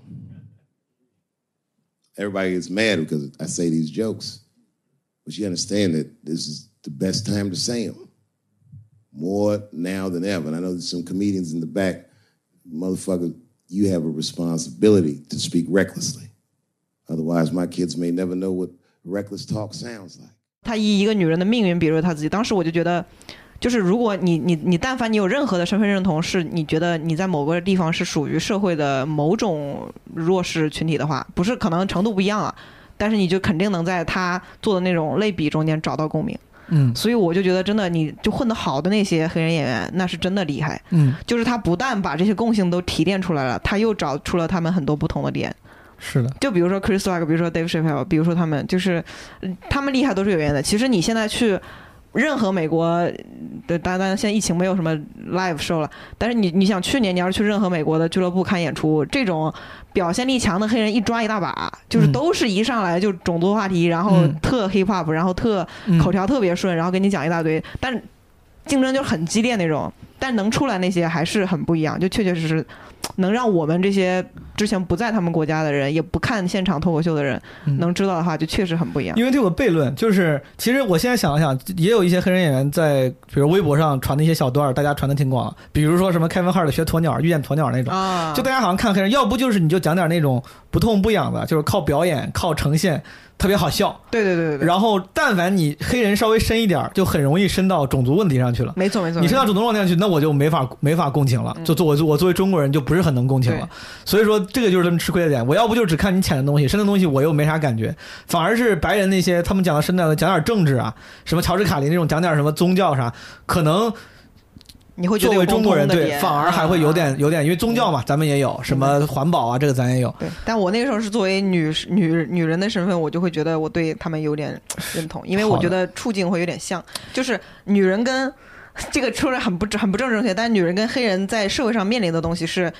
Everybody gets mad because I say these jokes, but you understand that this is the best time to say them. More now than ever. And I know there's some comedians in the back, motherfucker, you have a responsibility to speak recklessly. Otherwise, my kids may never know what reckless talk sounds like. 他以一个女人的命运比如他自己。当时我就觉得，就是如果你你你，但凡你有任何的身份认同，是你觉得你在某个地方是属于社会的某种弱势群体的话，不是可能程度不一样啊，但是你就肯定能在他做的那种类比中间找到共鸣。嗯所以我就觉得，真的，你就混得好的那些黑人演员，那是真的厉害。嗯，就是他不但把这些共性都提炼出来了，他又找出了他们很多不同的点。是的，就比如说 Chris Rock，比如说 Dave Chappelle，比如说他们，就是嗯他们厉害都是有原因的。其实你现在去任何美国的，当然现在疫情没有什么 live show 了，但是你你想去年你要是去任何美国的俱乐部看演出，这种表现力强的黑人一抓一大把，就是嗯都是一上来就种族话题，然后嗯特 hip hop，然后特嗯口条特别顺，然后给你讲一大堆，但竞争就很激烈那种。但能出来那些还是很不一样，就确确实实能让我们这些之前不在他们国家的人，也不看现场脱口秀的人，嗯能知道的话，就确实很不一样。因为这有个悖论，就是其实我现在想了想，也有一些黑人演员在比如微博上传的一些小段儿，大家传的挺广，比如说什么 Kevin Hart 学鸵鸟遇见鸵鸟那种，啊，就大家好像看黑人，要不就是你就讲点那种不痛不痒的，就是靠表演靠呈现特别好笑，对对对对对，然后但凡你黑人稍微深一点儿，就很容易深到种族问题上去了。没错没错，你深到种族问题上去，那我就没法没法共情了。就做我我作为中国人就不是很能共情了。所以说这个就是他们吃亏的点。我要不就只看你浅的东西，深的东西我又没啥感觉，反而是白人那些他们讲的深的，讲点政治啊，什么乔治卡林那种讲点什么宗教啥，可能你会觉得有作为中国人对反而还会有点有点，因为宗教嘛，咱们也有什么环保啊，这个咱也有。对，但我那个时候是作为女女女人的身份，我就会觉得我对他们有点 [sniffs] 认同，因为我觉得处境会有点像，就是女人跟这个说的很不很不正正确，但是女人跟黑人在社会上面临的东西是，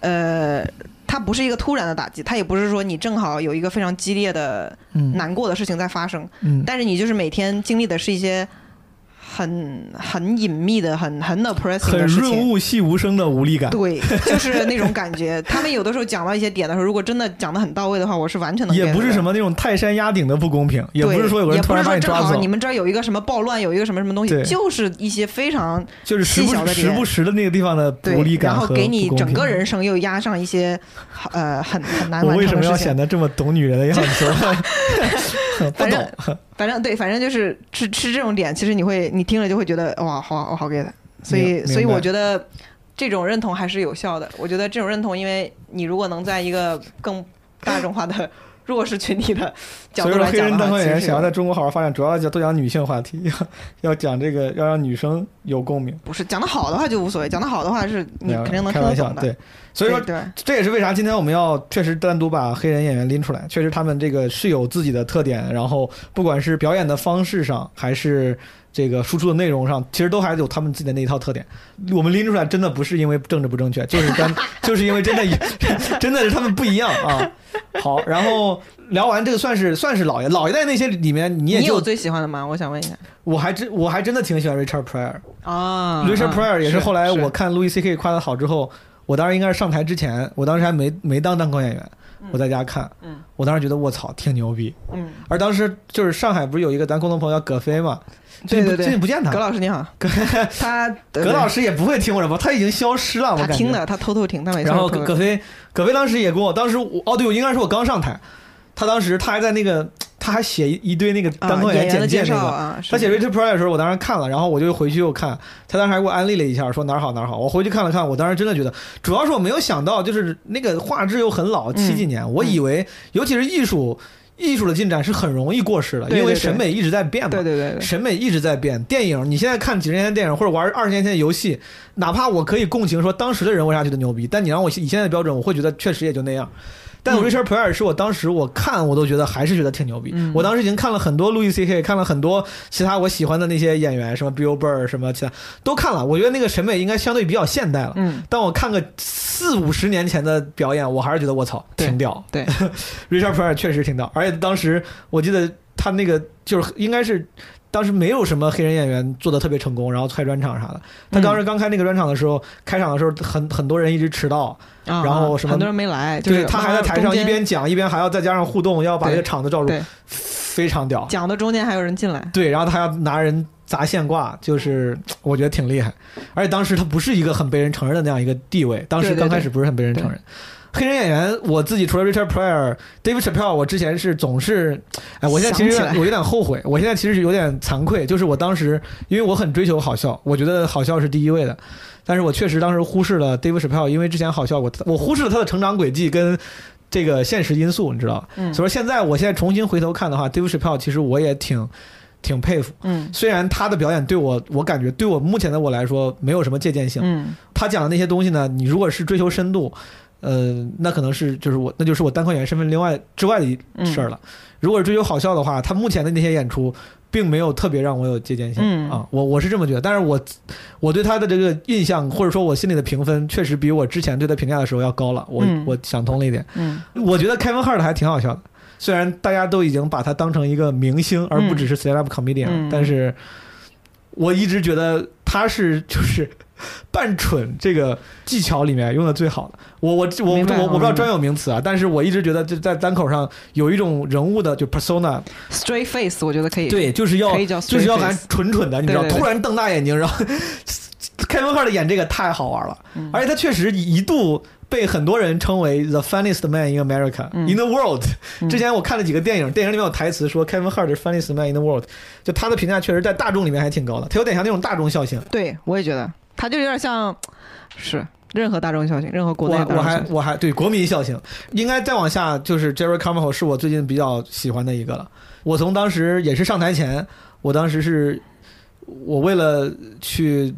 呃，它不是一个突然的打击，它也不是说你正好有一个非常激烈的嗯。难过的事情在发生，嗯。但是你就是每天经历的是一些很很隐秘的、很很 oppressing 很的事情，润物细无声的无力感。对，[laughs] 就是那种感觉。他们有的时候讲到一些点的时候，如果真的讲的很到位的话，我是完全能也不是什么那种泰山压顶的不公平，也不是说有个人突然把你抓走，正好你们这儿有一个什么暴乱，有一个什么什么东西，就是一些非常就是时不细小的时不时的那个地方的对无力，感然后给你整个人生又压上一些呃很很难我完为什么要。显得这么懂女人的样子？[laughs] 不 [laughs] 反正。反正对，反正就是吃吃这种点，其实你会你听了就会觉得哇，好我好 get。所以所以我觉得这种认同还是有效的。我觉得这种认同，因为你如果能在一个更大众化的弱势群体的角度来讲的话，人单口演员其实是有想要在中国好好发展，主要就多讲女性话题，要 [laughs] 要讲这个，要让女生有共鸣。不是讲的好的话就无所谓，讲的好的话是你肯定能开玩笑，听得懂的。对，所以说对对这也是为啥今天我们要确实单独把黑人演员拎出来，确实他们这个是有自己的特点，然后不管是表演的方式上，还是这个输出的内容上，其实都还有他们自己的那一套特点。我们拎出来真的不是因为政治不正确，就是单 [laughs] 就是因为真的 [laughs] 真的是他们不一样啊。好，然后聊完这个算是算是老爷老一代那些里面，你也就你有最喜欢的吗？我想问一下。我还真我还真的挺喜欢 Richard Pryor。啊 Richard Pryor 也是后来我看 Louis C.K. 夸的好之后，我当时应该是上台之前，我当时还没没当单口演员，我在家看，嗯。我当时觉得卧槽挺牛逼。嗯，而当时就是上海不是有一个咱共同朋友叫葛飞嘛，最近不对对。对，最近不见他，葛老师你好，[laughs] 葛他葛老师也不会听我什么，他已经消失了，我听的，他偷偷听，他每次然后葛葛飞，葛飞当时也跟我，当时我哦对，我应该是我刚上台，他当时他还在那个他还写一一堆那个啊单口演演员简介那个，他写 Richard Pryor 的时候，我当时看了，然后我就回去又看，他当时还给我安利了一下，说哪儿好哪儿好。我回去看了看，我当时真的觉得，主要是我没有想到，就是那个画质又很老，七几年，我以为尤其是艺术。艺术的进展是很容易过时的，因为审美一直在变嘛。对对对对审美一直在变。电影，你现在看几十年前的电影，或者玩二十年前的游戏，哪怕我可以共情说当时的人为啥觉得牛逼，但你让我以现在的标准，我会觉得确实也就那样。但嗯 Richard Pryor 是我当时我看我都觉得还是觉得挺牛逼。我当时已经看了很多 Louis C.K.，看了很多其他我喜欢的那些演员，什么 Bill Burr 什么其他都看了。我觉得那个审美应该相对比较现代了。嗯，但我看个四五十年前的表演，我还是觉得我操挺屌。对，[laughs] Richard Pryor 确实挺屌，而且当时我记得他那个就是应该是。当时没有什么黑人演员做的特别成功，然后开专场啥的。他当时刚开那个专场的时候，开场的时候很很多人一直迟到，啊然后什么很多人没来，就是对他还在台上一边讲一边还要再加上互动，要把这个场子罩住，非常屌。讲的中间还有人进来，对，然后他还要拿人砸线挂，就是我觉得挺厉害。而且当时他不是一个很被人承认的那样一个地位，当时刚开始不是很被人承认。黑人演员，我自己除了 Richard Pryor、David Chappelle，我之前是总是，哎，我现在其实我有点后悔，我现在其实是有点惭愧，就是我当时因为我很追求好笑，我觉得好笑是第一位的，但是我确实当时忽视了 David Chappelle，因为之前好笑我我忽视了他的成长轨迹跟这个现实因素，你知道？吧？嗯。所以说现在我现在重新回头看的话，David Chappelle 其实我也挺挺佩服，嗯。虽然他的表演对我，我感觉对我目前的我来说没有什么借鉴性。嗯。他讲的那些东西呢，你如果是追求深度，呃，那可能是就是我那就是我单口演员身份另外之外的一事儿了。如果是追求好笑的话，他目前的那些演出并没有特别让我有借鉴性、嗯啊，我我是这么觉得。但是我我对他的这个印象或者说我心里的评分，确实比我之前对他评价的时候要高了。我、嗯我想通了一点，嗯我觉得 Kevin Hart 还挺好笑的，虽然大家都已经把他当成一个明星，而不只是 stand up comedian，、嗯但是我一直觉得他是 [laughs] 就是扮蠢这个技巧里面用的最好的。我我我我我我不知道专有名词啊，但是我一直觉得就在单口上有一种人物的就 persona，，straight face，我觉得可以，对，就是要就是要 face 蠢蠢的，你知道，突然瞪大眼睛，然后开文赫的演这个太好玩了，嗯。而且他确实一度被很多人称为 the funniest man in America、in the world。之前我看了几个电影，电影里面有台词说 Kevin Hart 是 funniest man in the world，就他的评价确实在大众里面还挺高的，他有点像那种大众笑星。对我也觉得他就有点像是任何大众笑星，任何国内我。还我还对国民笑星，应该再往下就是 Jerry Carmichael 是我最近比较喜欢的一个了。我从当时也是上台前，我当时是我为了去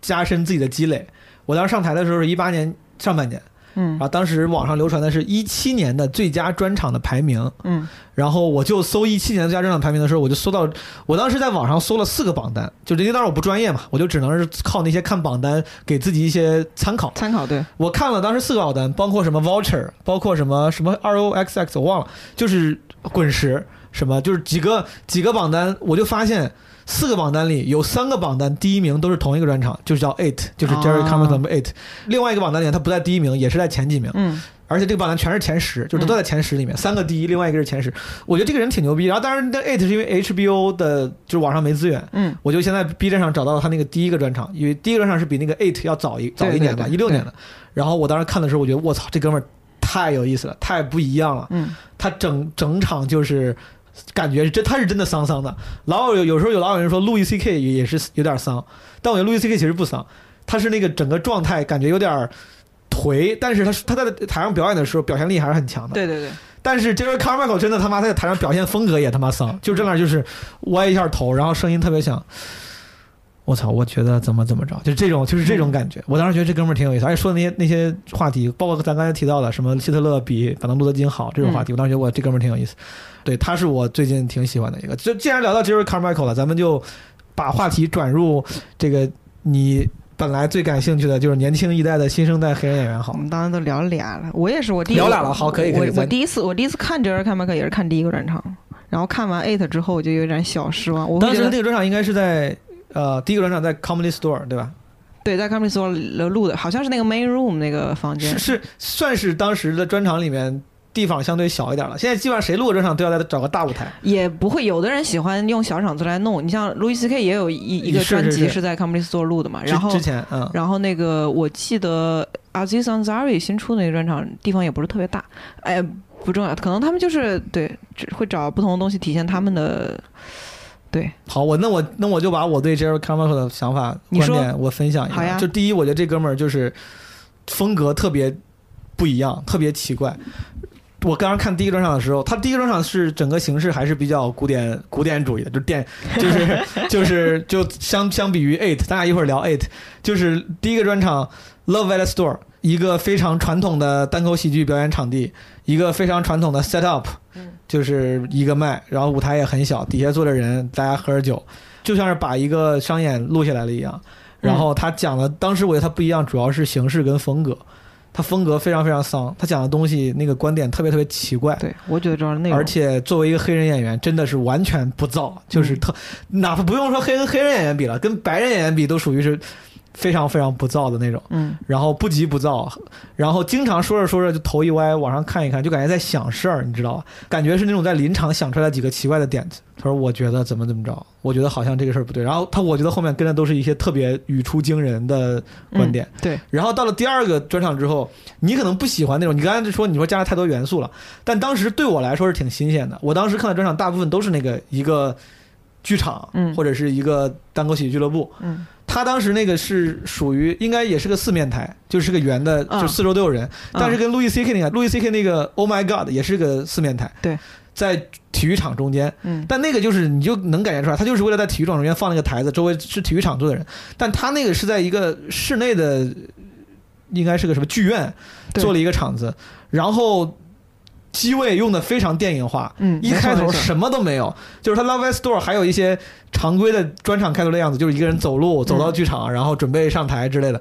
加深自己的积累，我当时上台的时候是一八年上半年，嗯。然后当时网上流传的是一七年的最佳专场的排名，嗯。然后我就搜一七年的最佳专场排名的时候，我就搜到，我当时在网上搜了四个榜单，就因为当时我不专业嘛，我就只能是靠那些看榜单给自己一些参考。参考对，我看了当时四个榜单，包括什么 Voucher，包括什么什么 R O X X，我忘了，就是滚石什么，就是几个几个榜单，我就发现四个榜单里有三个榜单第一名都是同一个专场，就是叫 Eight，就是 Jerry 哦 Carmichael Eight，、另外一个榜单里他不在第一名，也是在前几名。嗯而且这个榜单全是前十，就是都在前十里面，三个第一，另外一个是前十。我觉得这个人挺牛逼。然后当然，那 Eight 是因为 HBO 的，就是网上没资源，嗯，我就现在 B 站上找到了他那个第一个专场，因为第一个专场是比那个 Eight 要早一早一年吧，一六年的。然后我当时看的时候，我觉得我操，这哥们儿太有意思了，太不一样了。嗯，他整整场就是感觉是真，他是真的丧丧的。老有有时候有老有人说路易 C K 也也是有点丧，但我觉得路易 C K 其实不丧，他是那个整个状态感觉有点儿颓，但是他他在台上表演的时候表现力还是很强的。对对对，但是 Jerry Carmichael 真的他妈他在台上表现风格也他妈丧，就真的就是歪一下头，然后声音特别响。我操！我觉得怎么怎么着，就是这种，就是这种感觉。我当时觉得这哥们儿挺有意思，而且说的那些那些话题，包括咱刚才提到的什么希特勒比反正路德金好这种话题，我当时觉得我这哥们儿挺有意思。对，他是我最近挺喜欢的一个。就既然聊到 Jerry Carmichael 了，咱们就把话题转入这个你本来最感兴趣的，就是年轻一代的新生代黑人演员好我。们当时都聊俩了，我也是，我第一聊俩了好可以可以我我第一次我第一次看 Jerry 看麦克也是看第一个专场，然后看完 Eight 之后，我就有点小失望。我当时那个专场应该是在呃第一个专场在 Comedy Store 对吧？对，在 Comedy Store 录的，好像是那个 Main Room 那个房间是。是算是当时的专场里面地方相对小一点了。现在基本上谁录个专场都要再找个大舞台。也不会，有的人喜欢用小场子来弄。你像 Louis C.K. 也有一一个专辑是在 Comedy Store 录的嘛，之然后之前嗯然后那个我记得 Aziz Ansari 新出的那个专场地方也不是特别大，哎，不重要，可能他们就是对，只会找不同的东西体现他们的。对，好，我那我那我就把我对 Jerry Carmichael 的想法观点我分享一下。就第一，我觉得这哥们儿就是风格特别不一样，特别奇怪。我刚刚看第一个专场的时候，他第一个专场是整个形式还是比较古典古典主义的，就电 [laughs] 就是就是就相相比于 Eight，咱俩一会儿聊 Eight，就是第一个专场 Love at the Store，一个非常传统的单口喜剧表演场地，一个非常传统的 set up，就是一个麦，然后舞台也很小，底下坐着人，大家喝着酒，就像是把一个商演录下来了一样。然后他讲的，当时我觉得他不一样，主要是形式跟风格。他风格非常非常丧，他讲的东西那个观点特别特别奇怪。对，我觉得主要是那个。而且作为一个黑人演员，真的是完全不造，就是特，哪怕不用说黑跟黑人演员比了，跟白人演员比都属于是非常非常不燥的那种。嗯，然后不急不躁，然后经常说着说着就头一歪，往上看一看，就感觉在想事儿，你知道吧？感觉是那种在临场想出来几个奇怪的点子。他说：“我觉得怎么怎么着，我觉得好像这个事儿不对。”然后他，我觉得后面跟的都是一些特别语出惊人的观点。嗯对，然后到了第二个专场之后，你可能不喜欢那种，你刚才就说你说加了太多元素了，但当时对我来说是挺新鲜的。我当时看的专场大部分都是那个一个剧场，嗯或者是一个单口喜剧俱乐部。嗯，他当时那个是属于应该也是个四面台，就是个圆的，嗯就四周都有人。嗯但是跟路易 C K 那个路易 C K 那个 Oh My God 也是个四面台，对，在体育场中间。嗯但那个就是你就能感觉出来，他就是为了在体育场中间放那个台子，周围是体育场坐的人。但他那个是在一个室内的，应该是个什么剧院，做了一个场子，然后。机位用的非常电影化，嗯一开头什么都没有，就是他 Love Store 还有一些常规的专场开头的样子，就是一个人走路走到剧场，然后准备上台之类的。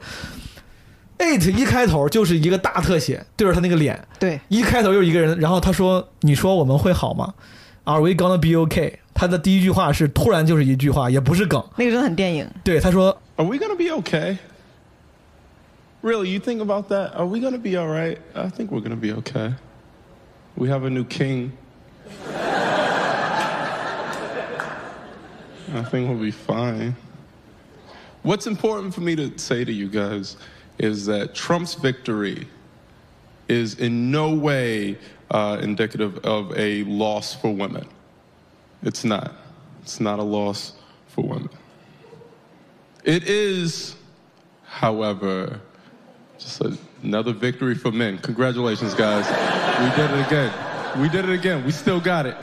Eight 一开头就是一个大特写，对着他那个脸，对，一开头就是一个人，然后他说：“你说我们会好吗？Are we gonna be okay？” 他的第一句话是突然就是一句话，也不是梗。那个真的很电影。对，他说 Are we gonna be okay? Really, you think about that? Are we gonna be all right? I think we're gonna be okay. We have a new king. I think we'll be fine. What's important for me to say to you guys is that Trump's victory is in no way uh, indicative of a loss for women. It's not. It's not a loss for women. It is, however, just another victory for men. Congratulations, guys. We did it again. We did it again. We still got it.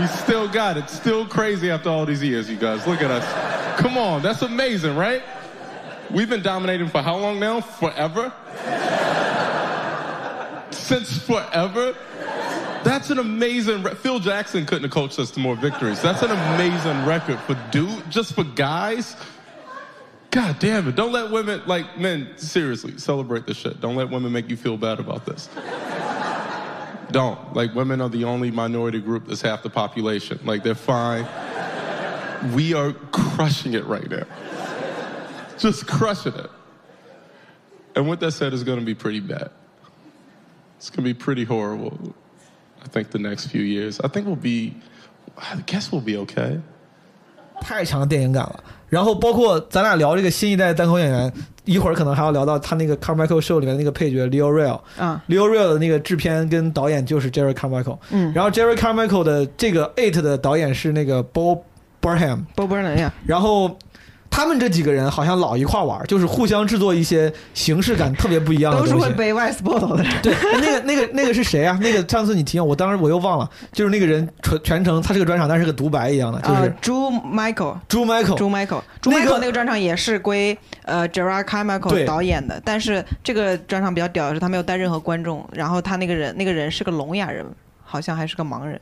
We still got it. Still crazy after all these years, you guys. Look at us. Come on, that's amazing, right? We've been dominating for how long now? Forever? Since forever? That's an amazing. Re- Phil Jackson couldn't have coached us to more victories. That's an amazing record for dude, just for guys. God damn it! Don't let women like men. Seriously, celebrate this shit. Don't let women make you feel bad about this. [laughs] Don't like women are the only minority group that's half the population. Like they're fine. We are crushing it right now. Just crushing it. And with that said, it's going to be pretty bad. It's going to be pretty horrible. I think the next few years. I think we'll be. I guess we'll be okay. 太强的电影感了。然后包括咱俩聊这个新一代单口演员，一会儿可能还要聊到他那个 Carmichael Show 里面那个配角 Leo Real。啊 Leo Real 的那个制片跟导演就是 Jerry Carmichael。嗯然后 Jerry Carmichael 的这个 Eight 的导演是那个 Bob Burnham。，Bob Burnham 呀，然后他们这几个人好像老一块玩，就是互相制作一些形式感特别不一样的都东西。是会背 Vice 报道的人。对，那个那个那个是谁啊？那个上次你提醒我，当时我又忘了，就是那个人全全程他是个专场，但是个独白一样的，就是呃朱 Michael，朱 Michael，朱 Michael，朱那个 Michael 那个专场也是归呃 Gerard Carmichael 导演的，但是这个专场比较屌的是他没有带任何观众，然后他那个人那个人是个聋哑人，好像还是个盲人。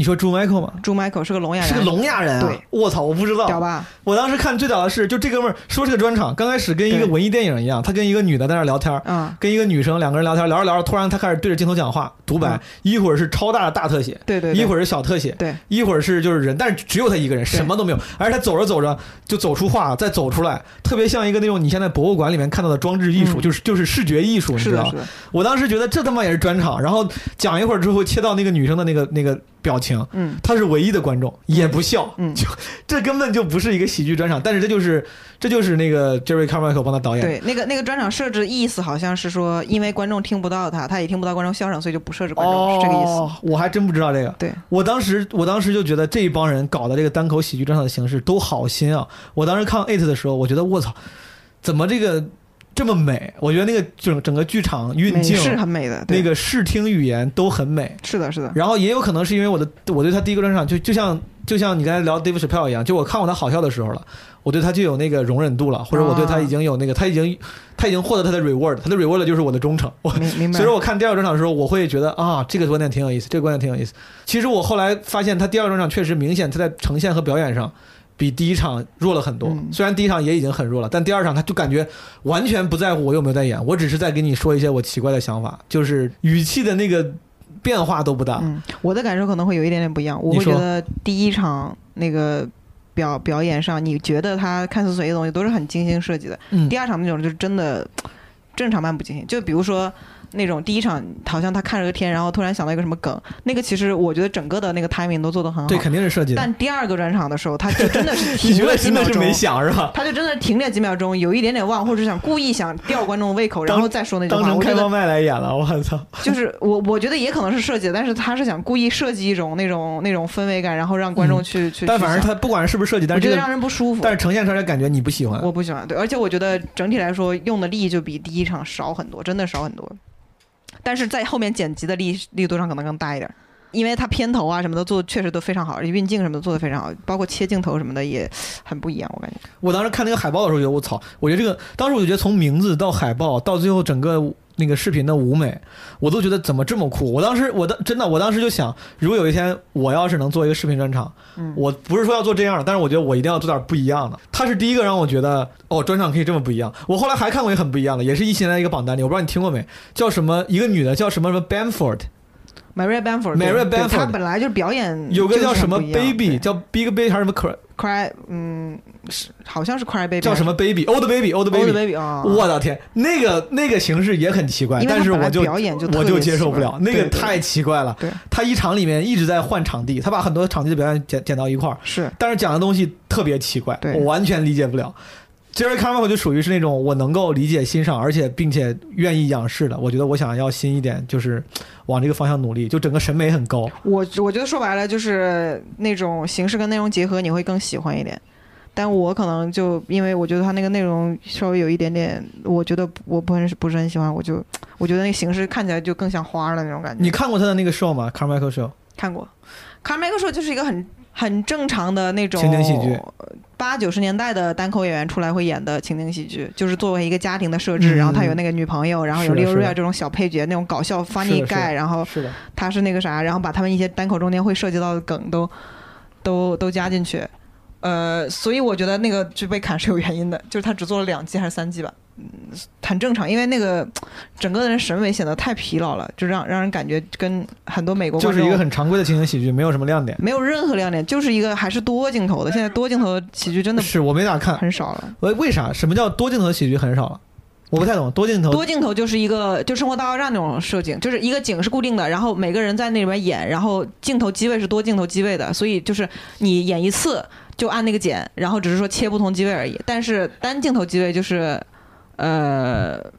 你说朱 Michael 吗？朱 Michael 是个聋哑人，是个聋哑人啊！对，我操，我不知道，屌吧？我当时看最屌的是，就这哥们儿说是个专场，刚开始跟一个文艺电影一样，他跟一个女的在那聊天，嗯，跟一个女生两个人聊天，聊着聊着，突然他开始对着镜头讲话，独白，嗯。一会儿是超大的大特写，对对对一会儿是小特写，对，一会儿是就是人，但是只有他一个人，什么都没有，而且他走着走着就走出话，再走出来，特别像一个那种你现在博物馆里面看到的装置艺术，就是就是视觉艺术，你知道？我当时觉得这他妈也是专场，然后讲一会儿之后切到那个女生的那个那个表情，嗯，他是唯一的观众，也不笑，嗯，就这根本就不是一个喜剧专场，但是这就是这就是那个 Jerry Carmichael 帮他导演，对，那个那个专场设置意思好像是说，因为观众听不到他，他也听不到观众笑声，所以就不设置观众，哦，是这个意思。我还真不知道这个。对我当时，我当时就觉得这一帮人搞的这个单口喜剧专场的形式都好新啊！我当时看 It 的时候，我觉得我操，怎么这个这么美？我觉得那个整整个剧场运镜是很美的那个视听语言都很美。是的，是的。然后也有可能是因为我的我对他第一个专场就就像就像你刚才聊 Dave Chappelle 一样，就我看过他好笑的时候了，我对他就有那个容忍度了，或者我对他已经有那个他已经他已经获得他的 reward，他的 reward 就是我的忠诚。我明白所以说我看第二个专场的时候，我会觉得啊，这个观点挺有意思，这个观点挺有意思。其实我后来发现，他第二个专场确实明显他在呈现和表演上。比第一场弱了很多，嗯虽然第一场也已经很弱了，但第二场他就感觉完全不在乎我有没有在演，我只是在给你说一些我奇怪的想法，就是语气的那个变化都不大。嗯，我的感受可能会有一点点不一样。我会觉得第一场那个表表演上，你觉得他看似随意的东西都是很精心设计的。嗯第二场那种就是真的正常漫不经心。就比如说那种第一场好像他看着个天，然后突然想到一个什么梗，那个其实我觉得整个的那个 timing 都做得很好。对，肯定是设计的。但第二个专场的时候，他就真的是 [laughs] 你觉停了几秒钟，得真的是没想是吧？他就真的停了几秒钟，有一点点忘，或者是想故意想吊观众胃口，然后再说那句话。当成我开放麦来演了，我操！就是我，我觉得也可能是设计的，但是他是想故意设计一种那种那种氛围感，然后让观众去、去。嗯但反正他不管是不是设计，但是这个我觉得让人不舒服。但是呈现出来的感觉你不喜欢。我不喜欢，对，而且我觉得整体来说用的力就比第一场少很多，真的少很多。但是在后面剪辑的力力度上可能更大一点，因为它片头啊什么的做确实都非常好，运镜什么的做的非常好，包括切镜头什么的也很不一样，我感觉。我当时看那个海报的时候，觉得我操！我觉得这个当时我就觉得从名字到海报到最后整个那个视频的舞美，我都觉得怎么这么酷。我当时我当真的我当时就想，如果有一天我要是能做一个视频专场，嗯我不是说要做这样的，但是我觉得我一定要做点不一样的。他是第一个让我觉得哦，专场可以这么不一样。我后来还看过一个很不一样的，也是一七年的一个榜单里，我不知道你听过没？叫什么？一个女的叫什么什么 Bamford。Maria Bamford，Maria 对 Bamford 她本来就是表演，有个叫什么 Baby，叫 Big Baby 还是什么 Cry，嗯，是好像是 Cry Baby，叫什么 Baby，Old Baby，Old Baby，Old Baby 啊。我的天，那个那个形式也很奇怪，但是我就我就接受不了，那个太奇怪。了。对，他一场里面一直在换场地，他把很多场地的表演剪剪到一块儿，是，但是讲的东西特别奇怪，我完全理解不了。Jerry Carmichael 就属于是那种我能够理解、欣赏，而且并且愿意仰视的。我觉得我想要新一点，就是往这个方向努力，就整个审美很高。我我觉得说白了就是那种形式跟内容结合，你会更喜欢一点。但我可能就因为我觉得他那个内容稍微有一点点，我觉得我不很不是很喜欢，我就我觉得那个形式看起来就更像花的那种感觉。你看过他的那个 show 吗？Carmichael show 看过，carmaker show 就是一个很很正常的那种情景喜剧，八九十年代的单口演员出来会演的情景喜剧，就是作为一个家庭的设置，嗯然后他有那个女朋友，然后有是的 Leo Ria 这种小配角，那种搞笑 funny guy，然后是的他是那个啥，然后把他们一些单口中间会涉及到的梗都都都加进去。呃，所以我觉得那个就被砍是有原因的，就是他只做了两季还是三季吧，嗯，很正常，因为那个 [tsk] 整个的人审美显得太疲劳了，就让让人感觉跟很多美国就是一个很常规的情景喜剧，没有什么亮点。没有任何亮点，就是一个还是多镜头的。现在多镜头的喜剧真的是我没咋看，很少了。为为啥？什么叫多镜头的喜剧很少了？我不太懂多镜头。多镜头就是一个就生活大爆炸那种设景，就是一个景是固定的，然后每个人在那里边演，然后镜头机位是多镜头机位的，所以就是你演一次就按那个剪，然后只是说切不同机位而已。但是单镜头机位就是，呃。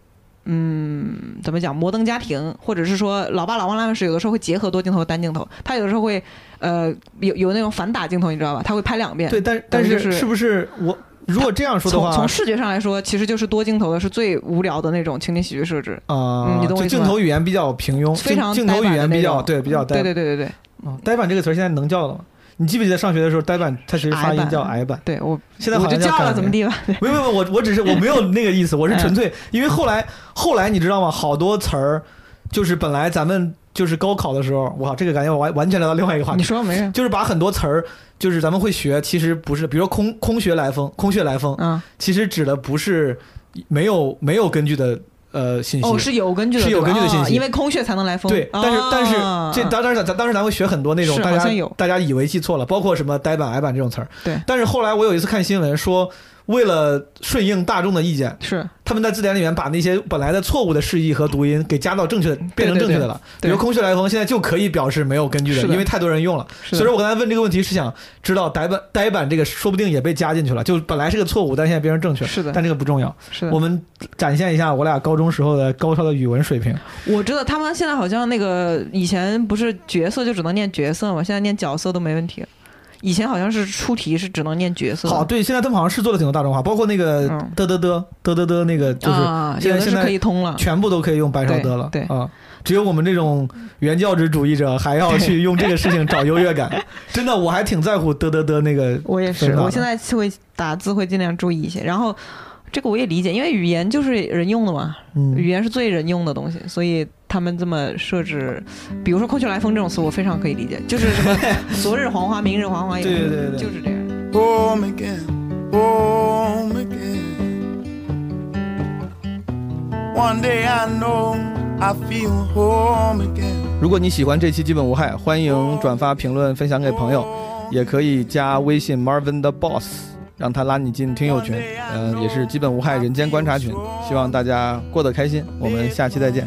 嗯，怎么讲？摩登家庭，或者是说老爸老妈那样式，有的时候会结合多镜头、单镜头。他有的时候会，呃，有有那种反打镜头，你知道吧？他会拍两遍。对，但但是是不是我如果这样说的话，从从视觉上来说，其实就是多镜头的是最无聊的那种情景喜剧设置。啊、嗯，你懂我就意思吗镜头语言比较平庸，非常镜镜头语言比较对比较呆。对对对对对。哦，呆板这个词儿现在能叫了吗？你记不记得上学的时候，呆板它其实发音叫矮板。对我现在好像我就叫了改怎么地吧？[laughs] 没有没有，我我只是我没有那个意思，我是纯粹因为后来后来你知道吗？好多词儿就是本来咱们就是高考的时候，我靠，这个感觉我完完全聊到另外一个话题。你说没事？就是把很多词儿，就是咱们会学，其实不是，比如说空空穴来风，空穴来风，嗯，其实指的不是没有没有根据的呃信息，哦，是有根据的，是有根据的信息，因为空穴才能来风。对，但是但是啊这当然咱当时咱会学很多那种大家大家以为记错了，包括什么呆板、矮板这种词儿。对，但是后来我有一次看新闻说，为了顺应大众的意见，是他们在字典里面把那些本来的错误的释义和读音给加到正确的，变成正确的了。对对对比如空穴来风，现在就可以表示没有根据的，的因为太多人用了。所以说我刚才问这个问题是想知道呆板呆板这个说不定也被加进去了，就本来是个错误，但现在变成正确。是的但这个不重要。是的我们展现一下我俩高中时候的高超的语文水平。我知道他们现在好像那个以前不是角色就只能念角色嘛，现在念角色都没问题。以前好像是出题是只能念角色。好，对，现在他们好像是做了挺多大众化，包括那个嘚嘚嘚嘚嘚嘚那个，就是现在现在可以通了全部都可以用白烧嘚了。对对啊，只有我们这种原教旨主义者还要去用这个事情找优越感。[laughs] 真的，我还挺在乎嘚嘚嘚那个。我也是，我现在会打字会尽量注意一些。然后这个我也理解，因为语言就是人用的嘛，嗯语言是最人用的东西，所以他们这么设置，比如说“空穴来风”这种词，我非常可以理解，就是什么 [laughs] “昨日黄花，明日黄花”也，对对对对就是这样。home again, home again. One day I know I feel home again. 如果你喜欢这期基本无害，欢迎转发、评论、分享给朋友，也可以加微信 Marvin 的 Boss，让他拉你进听友群，嗯、也是基本无害人间观察群。希望大家过得开心，我们下期再见。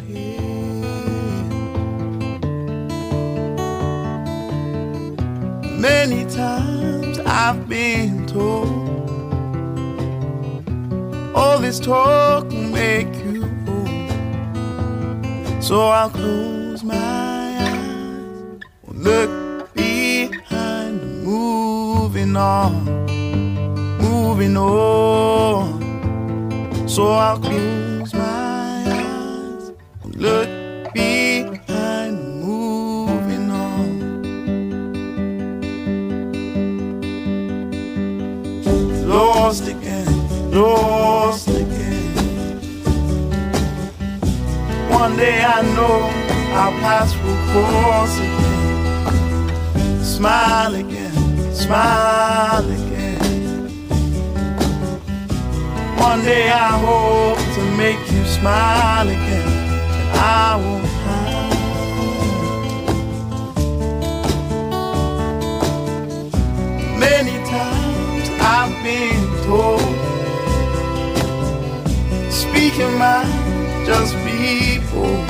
Many times I've been told all this talk will make you old. So I'll close my eyes, look behind, moving on, moving on. So I'll close again, again. One day I know our paths will cross again. Smile again, smile again. One day I hope to make you smile again, and I won't. Many times I've been told. Speaking mind, just people.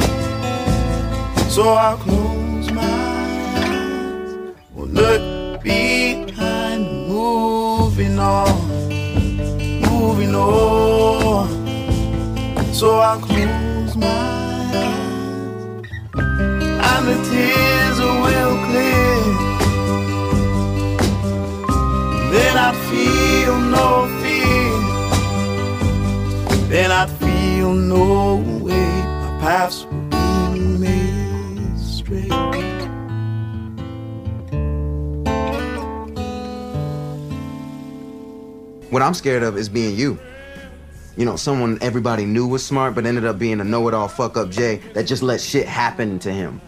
So I'll close my eyes, will look behind, moving on, moving on. So I'll close my eyes, and the tears will clear. Then I'd feel no fear. Then I'd way. My paths will be made straight. What I'm scared of is being you. You know, someone everybody knew was smart, but ended up being a know it all fuck up Jay that just let shit happen to him.